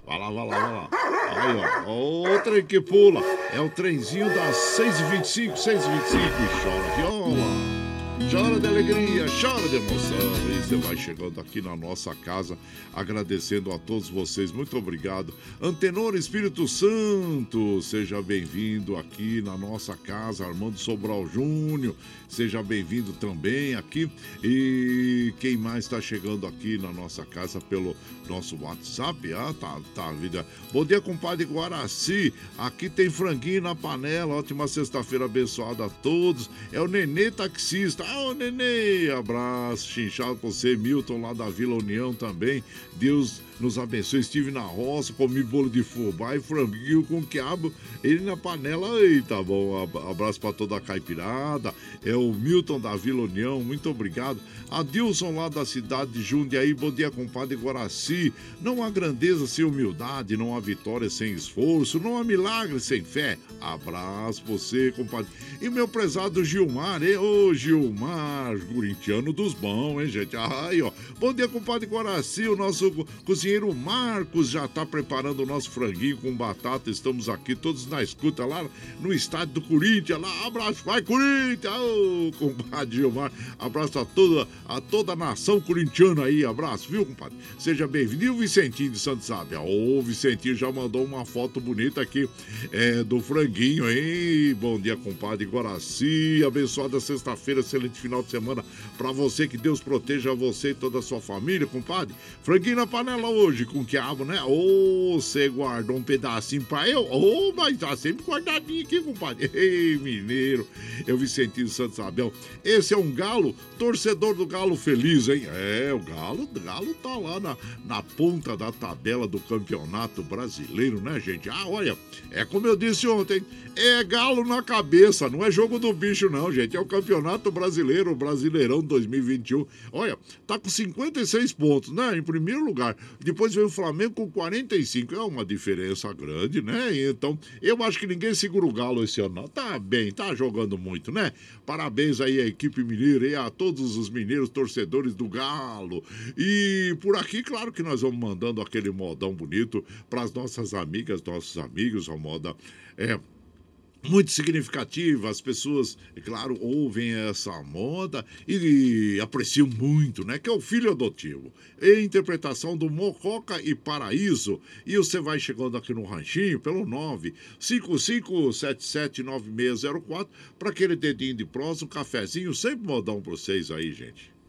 Vai lá, vai lá, vai lá. Aí, ó. Outra que pula. É o trenzinho das 6h25, 6h25. E chora viola. Chora de alegria, chora de emoção. E você vai chegando aqui na nossa casa, agradecendo a todos vocês. Muito obrigado. Antenor Espírito Santo, seja bem-vindo aqui na nossa casa. Armando Sobral Júnior, seja bem-vindo também aqui. E quem mais está chegando aqui na nossa casa pelo nosso WhatsApp? Ah, tá, tá, vida. Bom dia, compadre Guaraci. Aqui tem franguinho na panela. Ótima sexta-feira abençoada a todos. É o Nenê Taxista. Ô Nenê, abraço, chinchado pra você, Milton lá da Vila União também. Deus nos abençoe. Estive na roça, comi bolo de fubá e franguinho com quiabo, ele na panela. Aí, tá bom. Abraço pra toda a caipirada. É o Milton da Vila União, muito obrigado. Adilson lá da cidade de Jundiaí, bom dia, compadre Guaraci. Não há grandeza sem humildade, não há vitória sem esforço, não há milagre sem fé. Abraço você, compadre. E meu prezado Gilmar, hein? Ô Gilmar, corintiano dos bons, hein, gente? Ai, ó. Bom dia, compadre Guaraci, o nosso cozinheiro Marcos já tá preparando o nosso franguinho com batata. Estamos aqui todos na escuta lá no estádio do Corinthians. Lá, abraço, vai Corinthians! Ô, compadre Gilmar, abraço a toda, a toda a nação corintiana aí, abraço, viu, compadre? Seja bem-vindo. E o Vicentinho de Santo Sábia? Ô, Vicentinho já mandou uma foto bonita aqui é, do franguinho, hein? Bom dia, compadre Guaraci. Abençoada sexta-feira, excelente final de semana pra você. Que Deus proteja você e toda a sua família, compadre. Franguinho na panela hoje, com quiabo, né? Ô, você guardou um pedacinho pra eu? Ô, mas tá sempre guardadinho aqui, compadre. Ei, mineiro. Eu, Vicentinho de Santo Isabel. Esse é um galo, torcedor do galo feliz, hein? É, o galo, o galo tá lá na, na ponta da tabela do campeonato brasileiro, né, gente? Ah, olha, é como eu disse ontem, é galo na cabeça, não é jogo do bicho, não, gente. É o campeonato brasileiro, o Brasileirão 2021. Olha, tá com 56 pontos, né? Em primeiro lugar. Depois veio o Flamengo com 45. É uma diferença grande, né? Então, eu acho que ninguém segura o galo esse ano, não. Tá bem, tá jogando muito, né? Parabéns aí à equipe mineira e a todos os mineiros torcedores do Galo. E por aqui, claro que nós vamos mandando aquele modão bonito para as nossas amigas, nossos amigos, a moda é muito significativa. As pessoas, é claro, ouvem essa moda e apreciam muito, né? Que é o filho adotivo. E interpretação do Mococa e Paraíso. E você vai chegando aqui no ranchinho pelo 955779604 para aquele dedinho de prosa, um cafezinho, sempre modão para vocês aí, gente.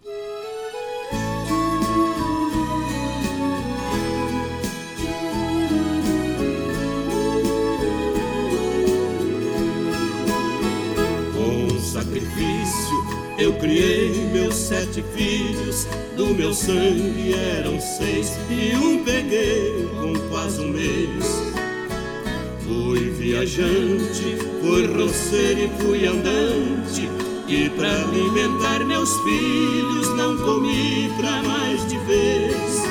Criei meus sete filhos, do meu sangue eram seis, e um peguei com quase um mês. Fui viajante, fui roceiro e fui andante, e para alimentar meus filhos não comi pra mais de vez.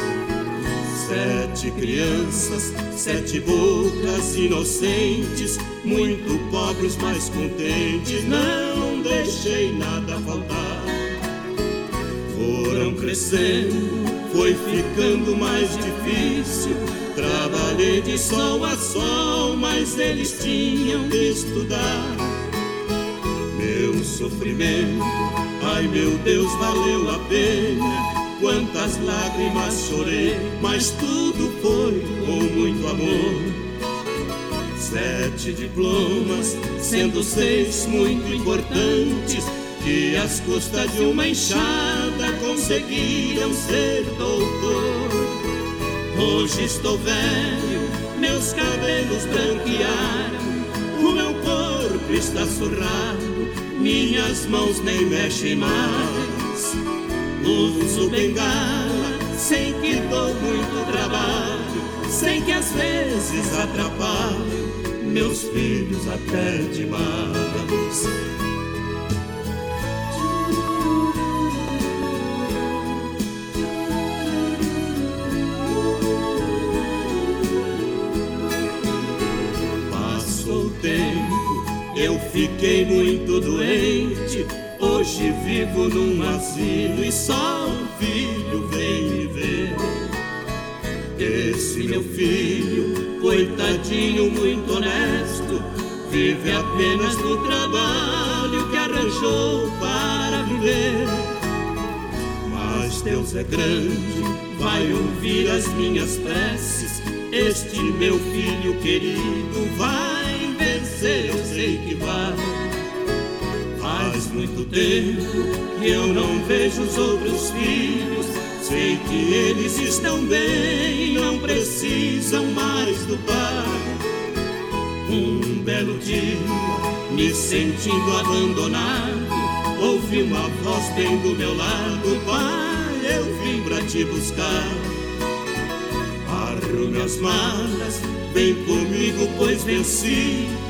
Sete crianças, sete bocas inocentes, muito pobres, mas contentes, não deixei nada faltar. Foram crescendo, foi ficando mais difícil. Trabalhei de sol a sol, mas eles tinham que estudar. Meu sofrimento, ai meu Deus, valeu a pena quantas lágrimas chorei, mas tudo foi com muito amor. Sete diplomas, sendo seis muito importantes, que às custas de uma enxada conseguiram ser doutor. Hoje estou velho, meus cabelos branquearam, o meu corpo está surrado, minhas mãos nem mexem mais. Uso bengala, sei que dou muito trabalho, sei que às vezes atrapalho meus filhos até demais. Passou o tempo, eu fiquei muito doente Hoje vivo num asilo e só um filho vem me ver. Esse meu filho, coitadinho, muito honesto, vive apenas do trabalho que arranjou para viver. Mas Deus é grande, vai ouvir as minhas preces. Este meu filho querido vai vencer, eu sei que vai. Muito tempo que eu não vejo os outros filhos. Sei que eles estão bem, não precisam mais do pai. Um belo dia, me sentindo abandonado, ouvi uma voz bem do meu lado: Pai, eu vim pra te buscar. Arrume as malas, vem comigo, pois venci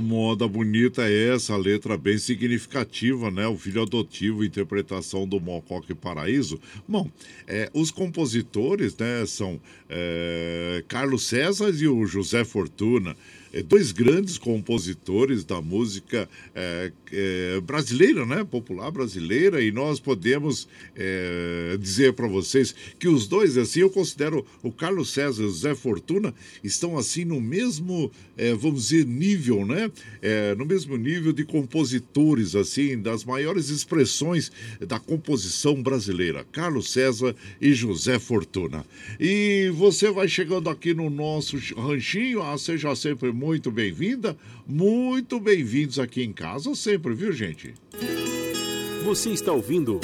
Moda bonita é essa, letra bem significativa, né? O filho adotivo, interpretação do Mocoque Paraíso. Bom, é, os compositores, né, são é, Carlos César e o José Fortuna. É, dois grandes compositores da música é, é, brasileira, né? Popular brasileira, e nós podemos é, dizer para vocês que os dois, assim, eu considero o Carlos César e o Zé Fortuna estão assim no mesmo, é, vamos dizer, nível, né? É, no mesmo nível de compositores, assim, das maiores expressões da composição brasileira. Carlos César e José Fortuna. E você vai chegando aqui no nosso ranchinho, ah, seja sempre muito muito bem-vinda, muito bem-vindos aqui em casa sempre, viu, gente? Você está ouvindo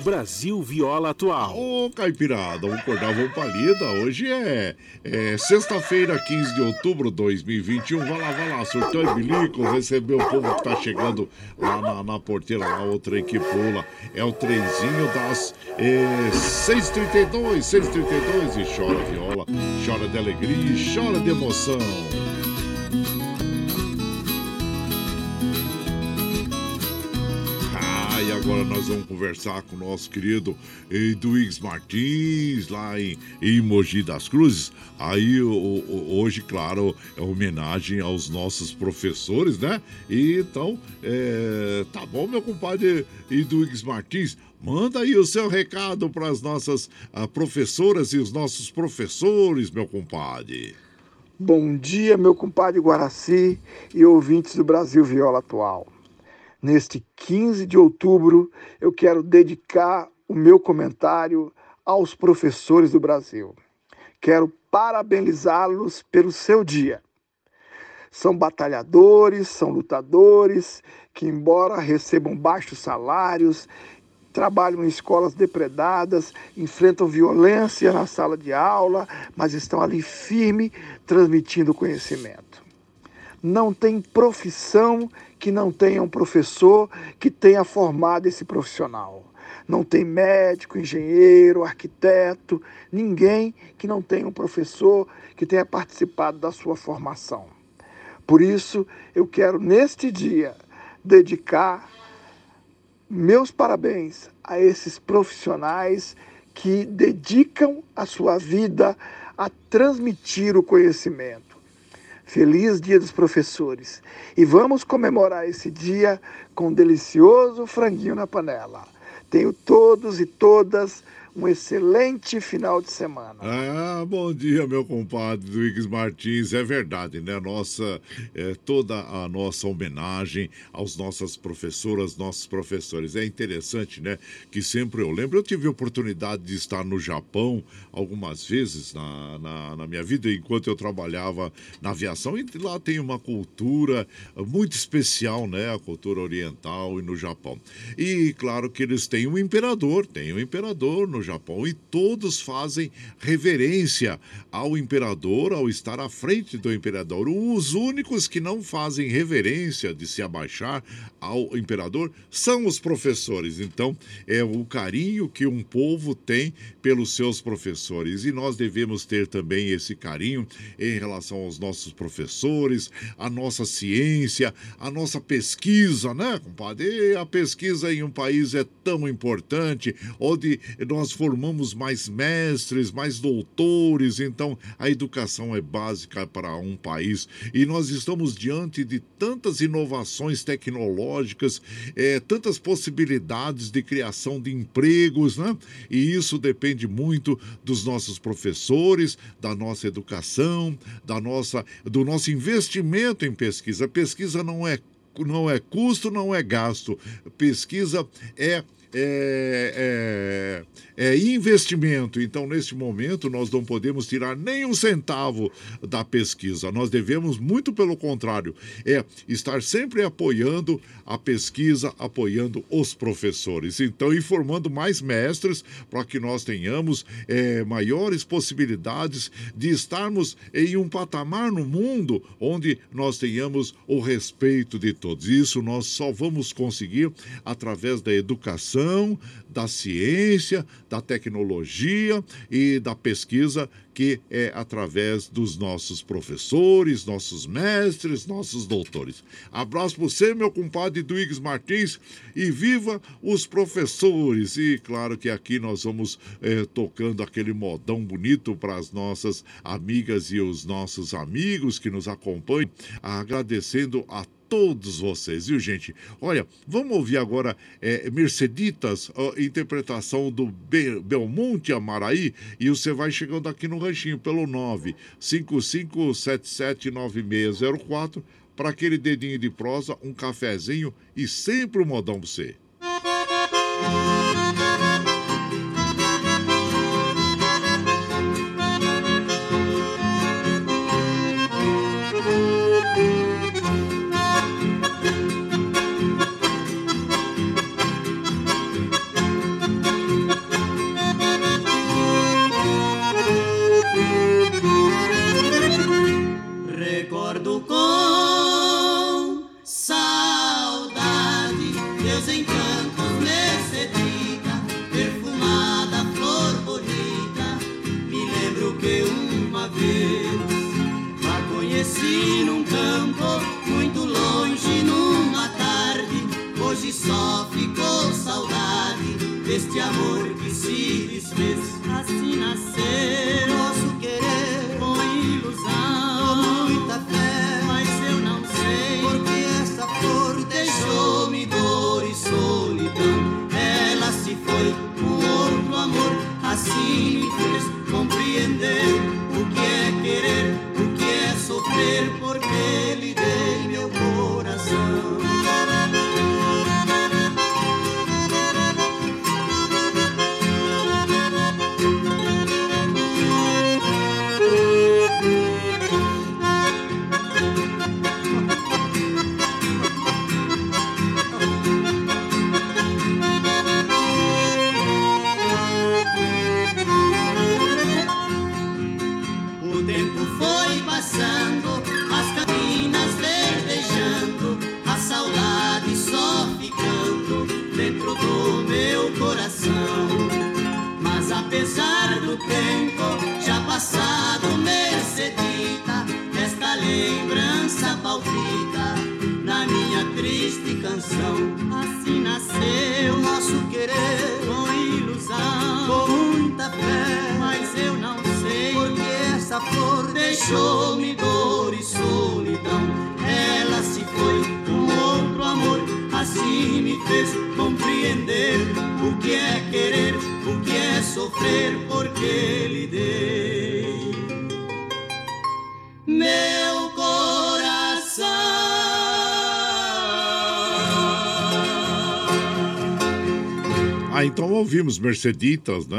Brasil Viola Atual. Ô, oh, Caipirada, um cordavam palida. Hoje é, é sexta-feira, 15 de outubro de 2021. Vai lá, vai lá, surtou e bilico, receber o povo que tá chegando lá na, na porteira, lá, o trem que pula. É o trenzinho das é, 6h32, 6h32 e chora viola, chora de alegria e chora de emoção. E agora nós vamos conversar com o nosso querido Eduígues Martins, lá em, em Mogi das Cruzes. Aí, o, o, hoje, claro, é homenagem aos nossos professores, né? E, então, é, tá bom, meu compadre Eduígues Martins? Manda aí o seu recado para as nossas uh, professoras e os nossos professores, meu compadre. Bom dia, meu compadre Guaraci e ouvintes do Brasil Viola Atual. Neste 15 de outubro, eu quero dedicar o meu comentário aos professores do Brasil. Quero parabenizá-los pelo seu dia. São batalhadores, são lutadores que, embora recebam baixos salários, trabalham em escolas depredadas, enfrentam violência na sala de aula, mas estão ali firme transmitindo conhecimento. Não tem profissão que não tenha um professor que tenha formado esse profissional. Não tem médico, engenheiro, arquiteto, ninguém que não tenha um professor que tenha participado da sua formação. Por isso, eu quero neste dia dedicar meus parabéns a esses profissionais que dedicam a sua vida a transmitir o conhecimento. Feliz Dia dos Professores. E vamos comemorar esse dia com um delicioso franguinho na panela. Tenho todos e todas um excelente final de semana. Ah, bom dia, meu compadre Duígues Martins. É verdade, né? Nossa, é, toda a nossa homenagem aos nossas professoras, nossos professores. É interessante, né? Que sempre eu lembro, eu tive oportunidade de estar no Japão algumas vezes na, na, na minha vida, enquanto eu trabalhava na aviação, e lá tem uma cultura muito especial, né? A cultura oriental e no Japão. E claro que eles têm um imperador, tem um imperador no Japão e todos fazem reverência ao imperador ao estar à frente do imperador. Os únicos que não fazem reverência de se abaixar ao imperador são os professores. Então, é o carinho que um povo tem pelos seus professores e nós devemos ter também esse carinho em relação aos nossos professores, a nossa ciência, a nossa pesquisa, né, compadre? E a pesquisa em um país é tão importante, onde nós nós formamos mais mestres, mais doutores, então a educação é básica para um país e nós estamos diante de tantas inovações tecnológicas, é, tantas possibilidades de criação de empregos, né? E isso depende muito dos nossos professores, da nossa educação, da nossa, do nosso investimento em pesquisa. Pesquisa não é não é custo, não é gasto. Pesquisa é é, é, é, investimento. Então, neste momento, nós não podemos tirar nem um centavo da pesquisa. Nós devemos, muito pelo contrário, é estar sempre apoiando a pesquisa, apoiando os professores. Então, informando mais mestres para que nós tenhamos é, maiores possibilidades de estarmos em um patamar no mundo onde nós tenhamos o respeito de todos. Isso nós só vamos conseguir através da educação inovação, da ciência, da tecnologia e da pesquisa que é através dos nossos professores, nossos mestres, nossos doutores. Abraço para você, meu compadre Duígues Martins, e viva os professores! E claro que aqui nós vamos é, tocando aquele modão bonito para as nossas amigas e os nossos amigos que nos acompanham, agradecendo a todos vocês, viu, gente? Olha, vamos ouvir agora é, Merceditas, interpretação do Be Belmonte Amaraí, e você vai chegando aqui no ranchinho pelo 955779604 para aquele dedinho de prosa, um cafezinho e sempre um modão pra você. este fez compreender o que querer, o que é sofrer, porque Ah, então ouvimos Merceditas, né?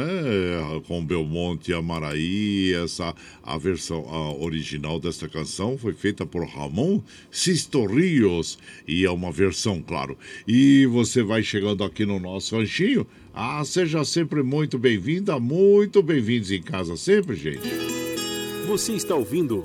Com Belmonte e Amaraí. Essa, a versão a original desta canção foi feita por Ramon Sisto Rios. E é uma versão, claro. E você vai chegando aqui no nosso ranchinho. Ah, seja sempre muito bem-vinda, muito bem-vindos em casa sempre, gente. Você está ouvindo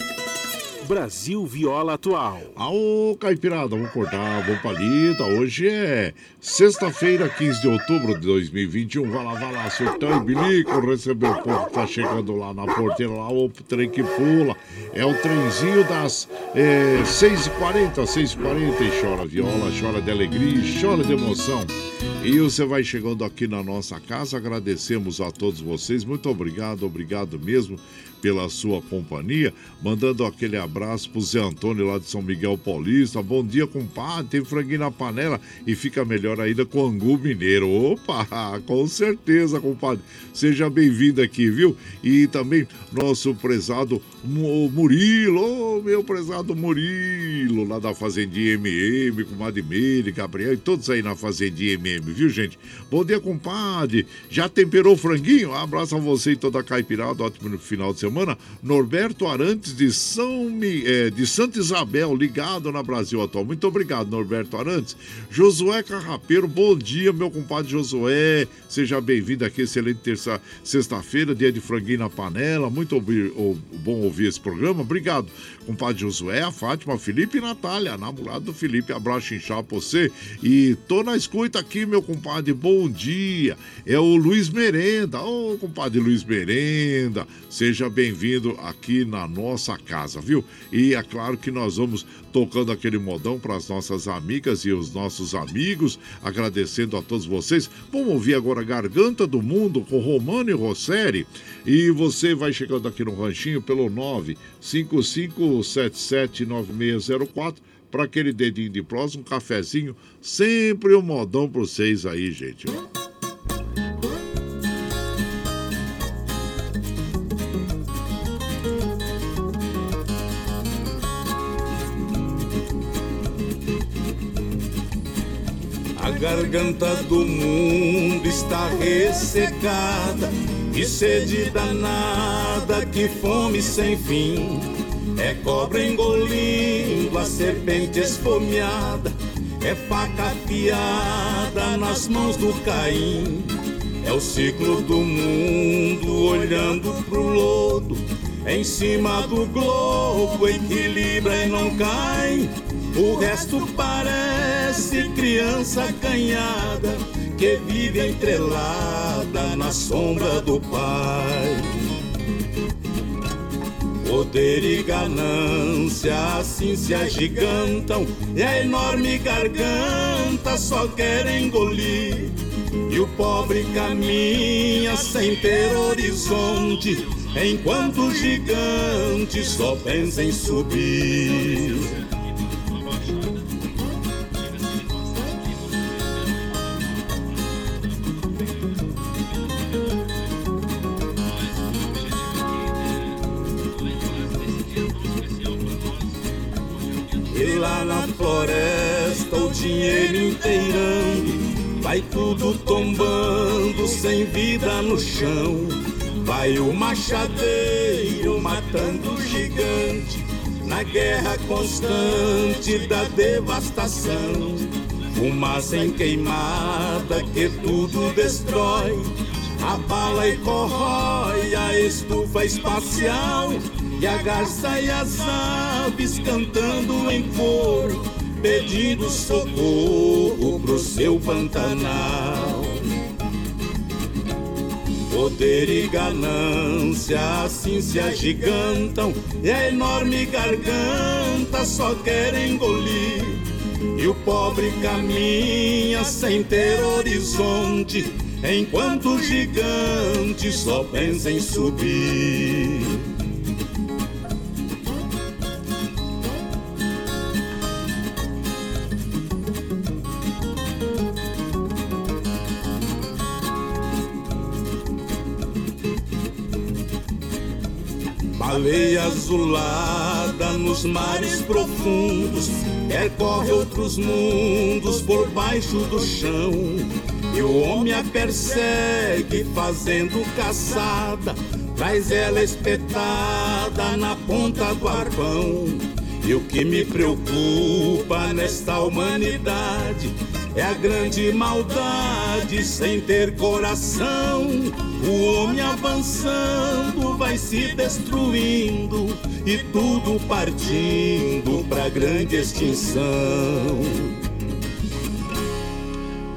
Brasil Viola Atual. Aô, Caipirada, vamos cortar, vamos palida. Hoje é sexta-feira, 15 de outubro de 2021. Vai lá, vai lá, surtão e bilico, recebeu o povo que tá chegando lá na porteira, lá o trem que pula. É o trenzinho das é, 6h40, 6h40 e chora viola, chora de alegria, chora de emoção. E você vai chegando aqui na nossa casa, agradecemos a todos vocês, muito obrigado, obrigado mesmo pela sua companhia, mandando aquele abraço pro Zé Antônio lá de São Miguel Paulista. Bom dia, compadre. Tem franguinho na panela e fica melhor ainda com angu mineiro. Opa, com certeza, compadre. Seja bem-vindo aqui, viu? E também nosso prezado Murilo, meu prezado Murilo, lá da Fazendinha MM, com Madimeire, Gabriel e todos aí na Fazendinha MM, viu, gente? Bom dia, compadre. Já temperou franguinho? abraço a você e toda a caipirada. Ótimo final de semana Norberto Arantes de São é, de Santa Isabel, ligado na Brasil Atual. Muito obrigado, Norberto Arantes. Josué Carrapeiro, bom dia, meu compadre Josué. Seja bem-vindo aqui, excelente terça, sexta-feira, dia de franguinho na panela. Muito bom ouvir esse programa. Obrigado, compadre Josué, a Fátima, Felipe e Natália, namorado do Felipe. Abraço inchado pra você. E tô na escuta aqui, meu compadre. Bom dia. É o Luiz Merenda. Ô, oh, compadre Luiz Merenda. Seja bem-vindo aqui na nossa casa, viu? E é claro que nós vamos tocando aquele modão para as nossas amigas e os nossos amigos, agradecendo a todos vocês. Vamos ouvir agora Garganta do Mundo com Romano e Rosseri. E você vai chegando aqui no ranchinho pelo 955779604 para aquele dedinho de próximo, um cafezinho, sempre um modão para vocês aí, gente. garganta do mundo está ressecada e sede danada, que fome sem fim. É cobra engolindo a serpente esfomeada, é faca afiada nas mãos do Caim. É o ciclo do mundo olhando pro lodo, em cima do globo equilibra e não cai. O resto parece criança acanhada que vive entrelada na sombra do pai. Poder e ganância assim se agigantam e a enorme garganta só quer engolir. E o pobre caminha sem ter horizonte, enquanto o gigante só pensa em subir. Vai tudo tombando sem vida no chão. Vai o machadeiro matando o gigante na guerra constante da devastação. Fumaça em queimada que tudo destrói. Abala e corrói a estufa espacial e a garça e as aves cantando em coro, pedindo socorro pro seu Pantanal. Poder e ganância assim se agigantam E a enorme garganta só quer engolir E o pobre caminha sem ter horizonte Enquanto o gigante só pensa em subir Baleia azulada nos mares profundos Percorre outros mundos por baixo do chão. E o homem a persegue fazendo caçada Traz ela espetada na ponta do arpão. E o que me preocupa nesta humanidade É a grande maldade sem ter coração o homem avançando vai se destruindo e tudo partindo pra grande extinção.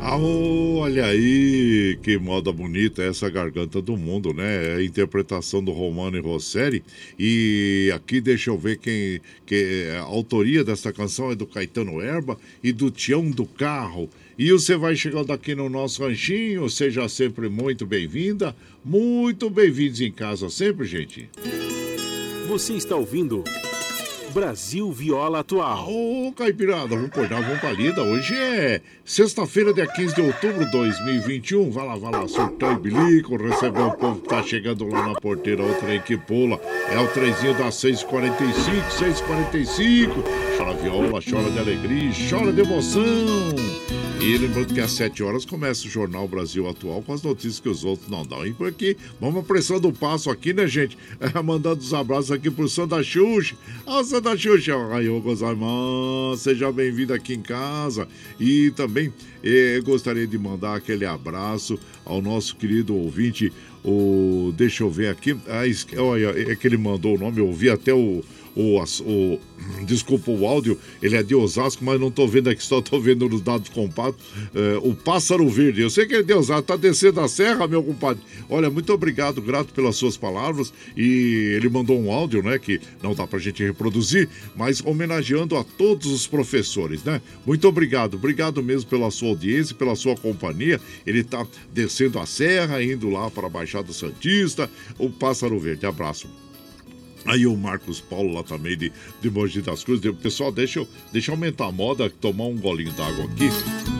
Ah, olha aí, que moda bonita essa garganta do mundo, né? É a interpretação do Romano e Rosselli. E aqui deixa eu ver quem. Que, a autoria dessa canção é do Caetano Erba e do Tião do Carro. E você vai chegando aqui no nosso ranchinho, seja sempre muito bem-vinda, muito bem-vindos em casa sempre, gente. Você está ouvindo Brasil Viola Atual. Ô, Caipirada, vamos acordar, vamos pra lida. Hoje é sexta-feira, dia 15 de outubro de 2021. Vai lá, vai lá, surtou e bilico, recebeu o povo que tá chegando lá na porteira, o trem que pula. É o trenzinho das 6h45, 6h45. Chora viola, chora de alegria, chora de emoção. E lembrando que às 7 horas começa o Jornal Brasil Atual com as notícias que os outros não dão. E por aqui, vamos apressando o passo aqui, né, gente? É, mandando os abraços aqui pro Santa Xuxa. Ó, Santa Xuxa, Raio Gozaiman, seja bem-vindo aqui em casa. E também eh, gostaria de mandar aquele abraço ao nosso querido ouvinte, o. Deixa eu ver aqui. Ah, olha, é que ele mandou o nome, eu ouvi até o o, o, desculpa o áudio, ele é de Osasco, mas não estou vendo aqui, só estou vendo nos dados compactos. É, o Pássaro Verde, eu sei que ele é de Osasco, está descendo a serra, meu compadre. Olha, muito obrigado, grato pelas suas palavras. E ele mandou um áudio, né, que não dá para a gente reproduzir, mas homenageando a todos os professores, né? Muito obrigado, obrigado mesmo pela sua audiência, pela sua companhia. Ele está descendo a serra, indo lá para a Baixada Santista. O Pássaro Verde, abraço. Aí o Marcos Paulo lá também de, de Mogi das Cruzes. Pessoal, deixa eu, deixa eu aumentar a moda, tomar um golinho d'água aqui.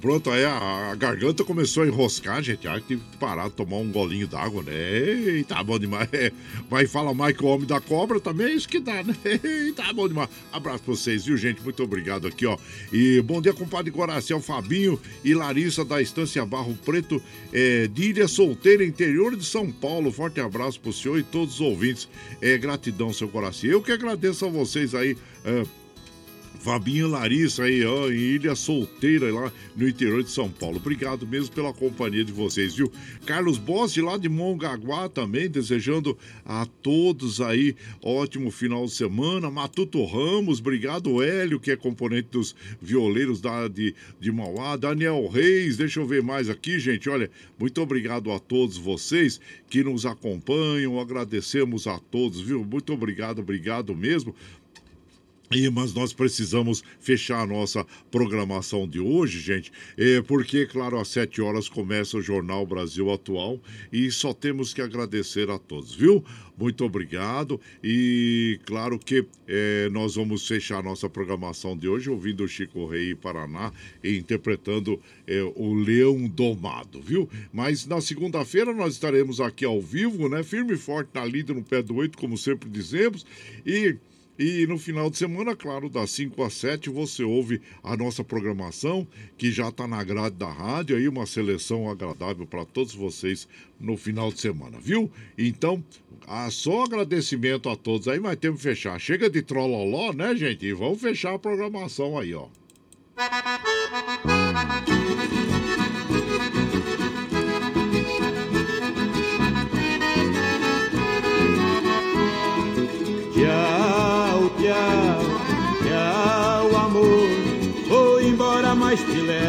Pronto. Aí a, a, garganta começou a enroscar, gente. Aí tive que parar, tomar um golinho d'água, né? Eita, bom demais. Vai falar mais que o homem da cobra também, é isso que dá, né? Eita, bom demais. Abraço pra vocês, viu, gente? Muito obrigado aqui, ó. E bom dia, compadre Coração, Fabinho e Larissa da Estância Barro Preto, é, de Ilha Solteira, interior de São Paulo. Forte abraço pro senhor e todos os ouvintes. É, gratidão, seu coração. Eu que agradeço a vocês aí. É, Fabinho Larissa aí, ó, em Ilha Solteira, lá no interior de São Paulo. Obrigado mesmo pela companhia de vocês, viu? Carlos Bossi, lá de Mongaguá também, desejando a todos aí ótimo final de semana. Matuto Ramos, obrigado, Hélio, que é componente dos violeiros da, de, de Mauá. Daniel Reis, deixa eu ver mais aqui, gente. Olha, muito obrigado a todos vocês que nos acompanham. Agradecemos a todos, viu? Muito obrigado, obrigado mesmo. E, mas nós precisamos fechar a nossa programação de hoje, gente, é, porque, claro, às sete horas começa o Jornal Brasil Atual e só temos que agradecer a todos, viu? Muito obrigado e, claro que é, nós vamos fechar a nossa programação de hoje ouvindo o Chico Rei Paraná e interpretando é, o Leão Domado, viu? Mas na segunda-feira nós estaremos aqui ao vivo, né? Firme e forte na lida no pé do oito, como sempre dizemos, e E no final de semana, claro, das 5 às 7, você ouve a nossa programação, que já está na grade da rádio, aí uma seleção agradável para todos vocês no final de semana, viu? Então, ah, só agradecimento a todos aí, mas temos que fechar. Chega de trololó, né, gente? E vamos fechar a programação aí, ó.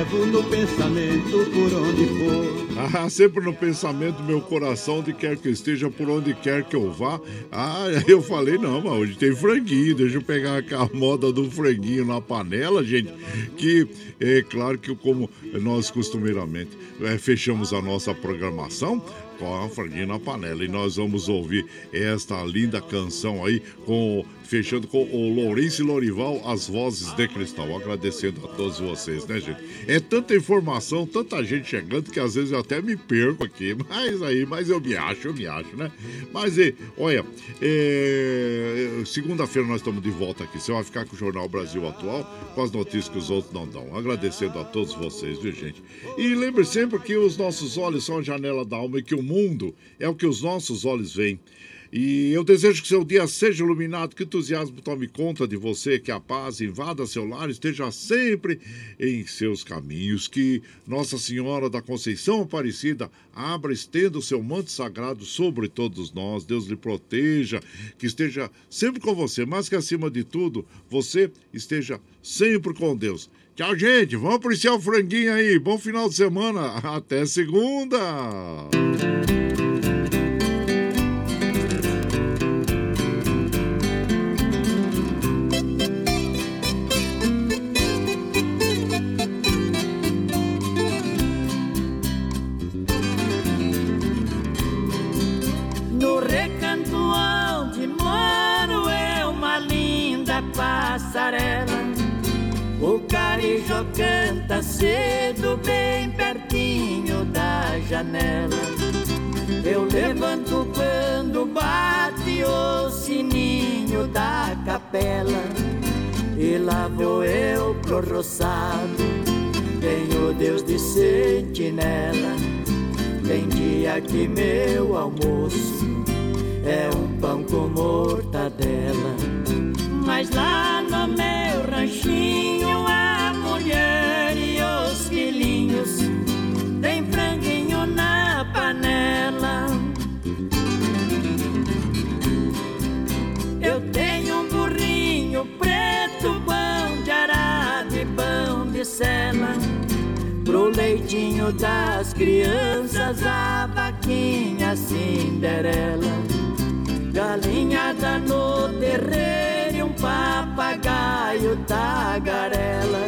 Levo no pensamento por onde for. Ah, sempre no pensamento, meu coração, onde quer que esteja, por onde quer que eu vá. Ah, eu falei, não, mas hoje tem franguinho, deixa eu pegar a moda do franguinho na panela, gente. Que é claro que, como nós costumeiramente é, fechamos a nossa programação com a franguinho na panela. E nós vamos ouvir esta linda canção aí com fechando com o Lourenço Lorival, as vozes de cristal. Agradecendo a todos vocês, né, gente? É tanta informação, tanta gente chegando que às vezes eu até me perco aqui, mas aí, mas eu me acho, eu me acho, né? Mas, e, olha, é, segunda-feira nós estamos de volta aqui. Você vai ficar com o Jornal Brasil Atual, com as notícias que os outros não dão. Agradecendo a todos vocês, viu, gente? E lembre sempre que os nossos olhos são a janela da alma e que o mundo é o que os nossos olhos veem. E eu desejo que seu dia seja iluminado, que entusiasmo tome conta de você, que a paz invada seu lar, esteja sempre em seus caminhos, que Nossa Senhora da Conceição Aparecida abra, estenda o seu manto sagrado sobre todos nós, Deus lhe proteja, que esteja sempre com você, mas que acima de tudo, você esteja sempre com Deus. Tchau, gente. Vamos apreciar o franguinho aí. Bom final de semana. Até segunda. Passarela. O carijó canta cedo, bem pertinho da janela. Eu levanto quando bate o sininho da capela. E lá vou eu pro roçado, tenho Deus de sentinela. Tem dia que meu almoço é um pão com mortadela. Mas lá no meu ranchinho a mulher e os filhinhos tem franguinho na panela. Eu tenho um burrinho preto, pão de arado e pão de sela. Pro leitinho das crianças, a vaquinha Cinderela. Galinhada no terreiro e um papagaio tagarela.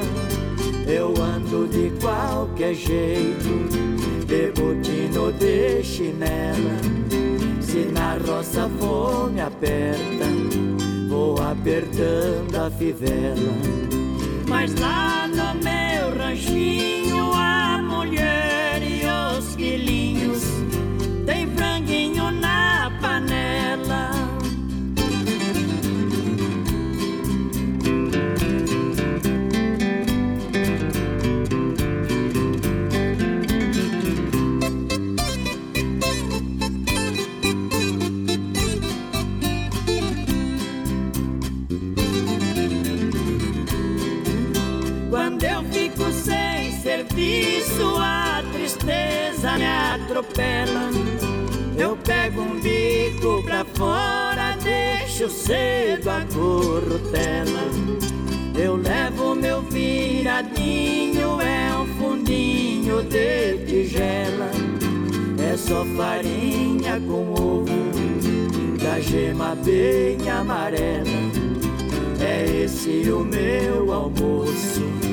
Eu ando de qualquer jeito, de botino de chinela. Se na roça fome aperta, vou apertando a fivela. Mas lá no meu ranchinho a mulher e os filhinhos tem franguinho na serviço, a tristeza me atropela. Eu pego um bico pra fora, deixo cedo a corrutela. Eu levo meu viradinho, é um fundinho de tigela. É só farinha com ovo, da gema bem amarela. É esse o meu almoço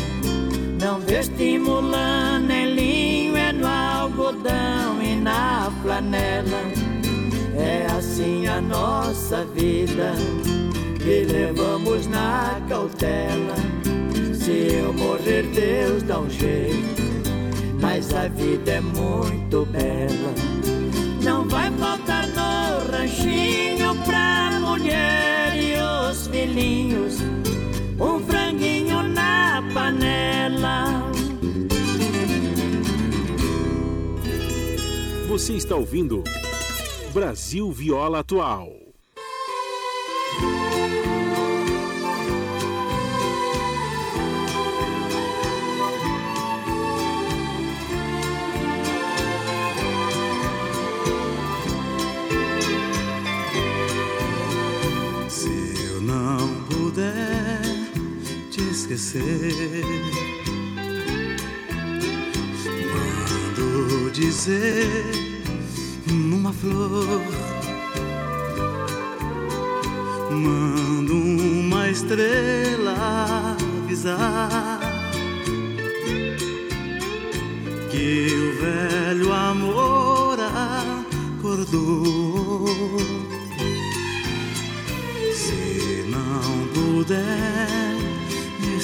Não estimulando em linho, é no algodão e na flanela. É assim a nossa vida, que levamos na cautela. Se eu morrer, Deus dá um jeito, mas a vida é muito bela. Não vai faltar no ranchinho pra mulher e os filhinhos, panela. Você está ouvindo Brasil Viola Atual. Esquecer, mando dizer numa flor, mando uma estrela avisar que o velho amor acordou. Se não puder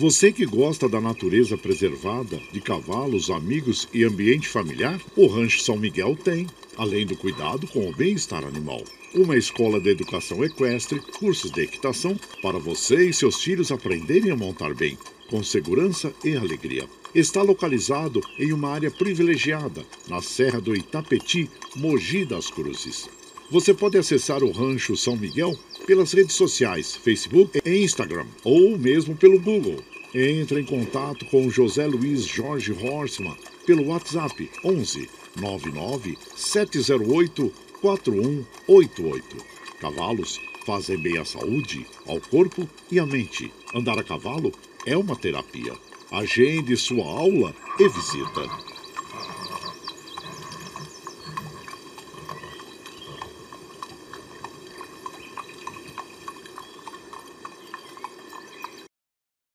Você que gosta da natureza preservada, de cavalos, amigos e ambiente familiar, o Rancho São Miguel tem, além do cuidado com o bem-estar animal. Uma escola de educação equestre, cursos de equitação, para você e seus filhos aprenderem a montar bem, com segurança e alegria. Está localizado em uma área privilegiada, na Serra do Itapeti, Mogi das Cruzes. Você pode acessar o Rancho São Miguel pelas redes sociais, Facebook e Instagram, ou mesmo pelo Google. Entre em contato com José Luiz Jorge Horstmann pelo WhatsApp 11 99 708 4188. Cavalos fazem bem à saúde, ao corpo e à mente. Andar a cavalo é uma terapia. Agende sua aula e visita.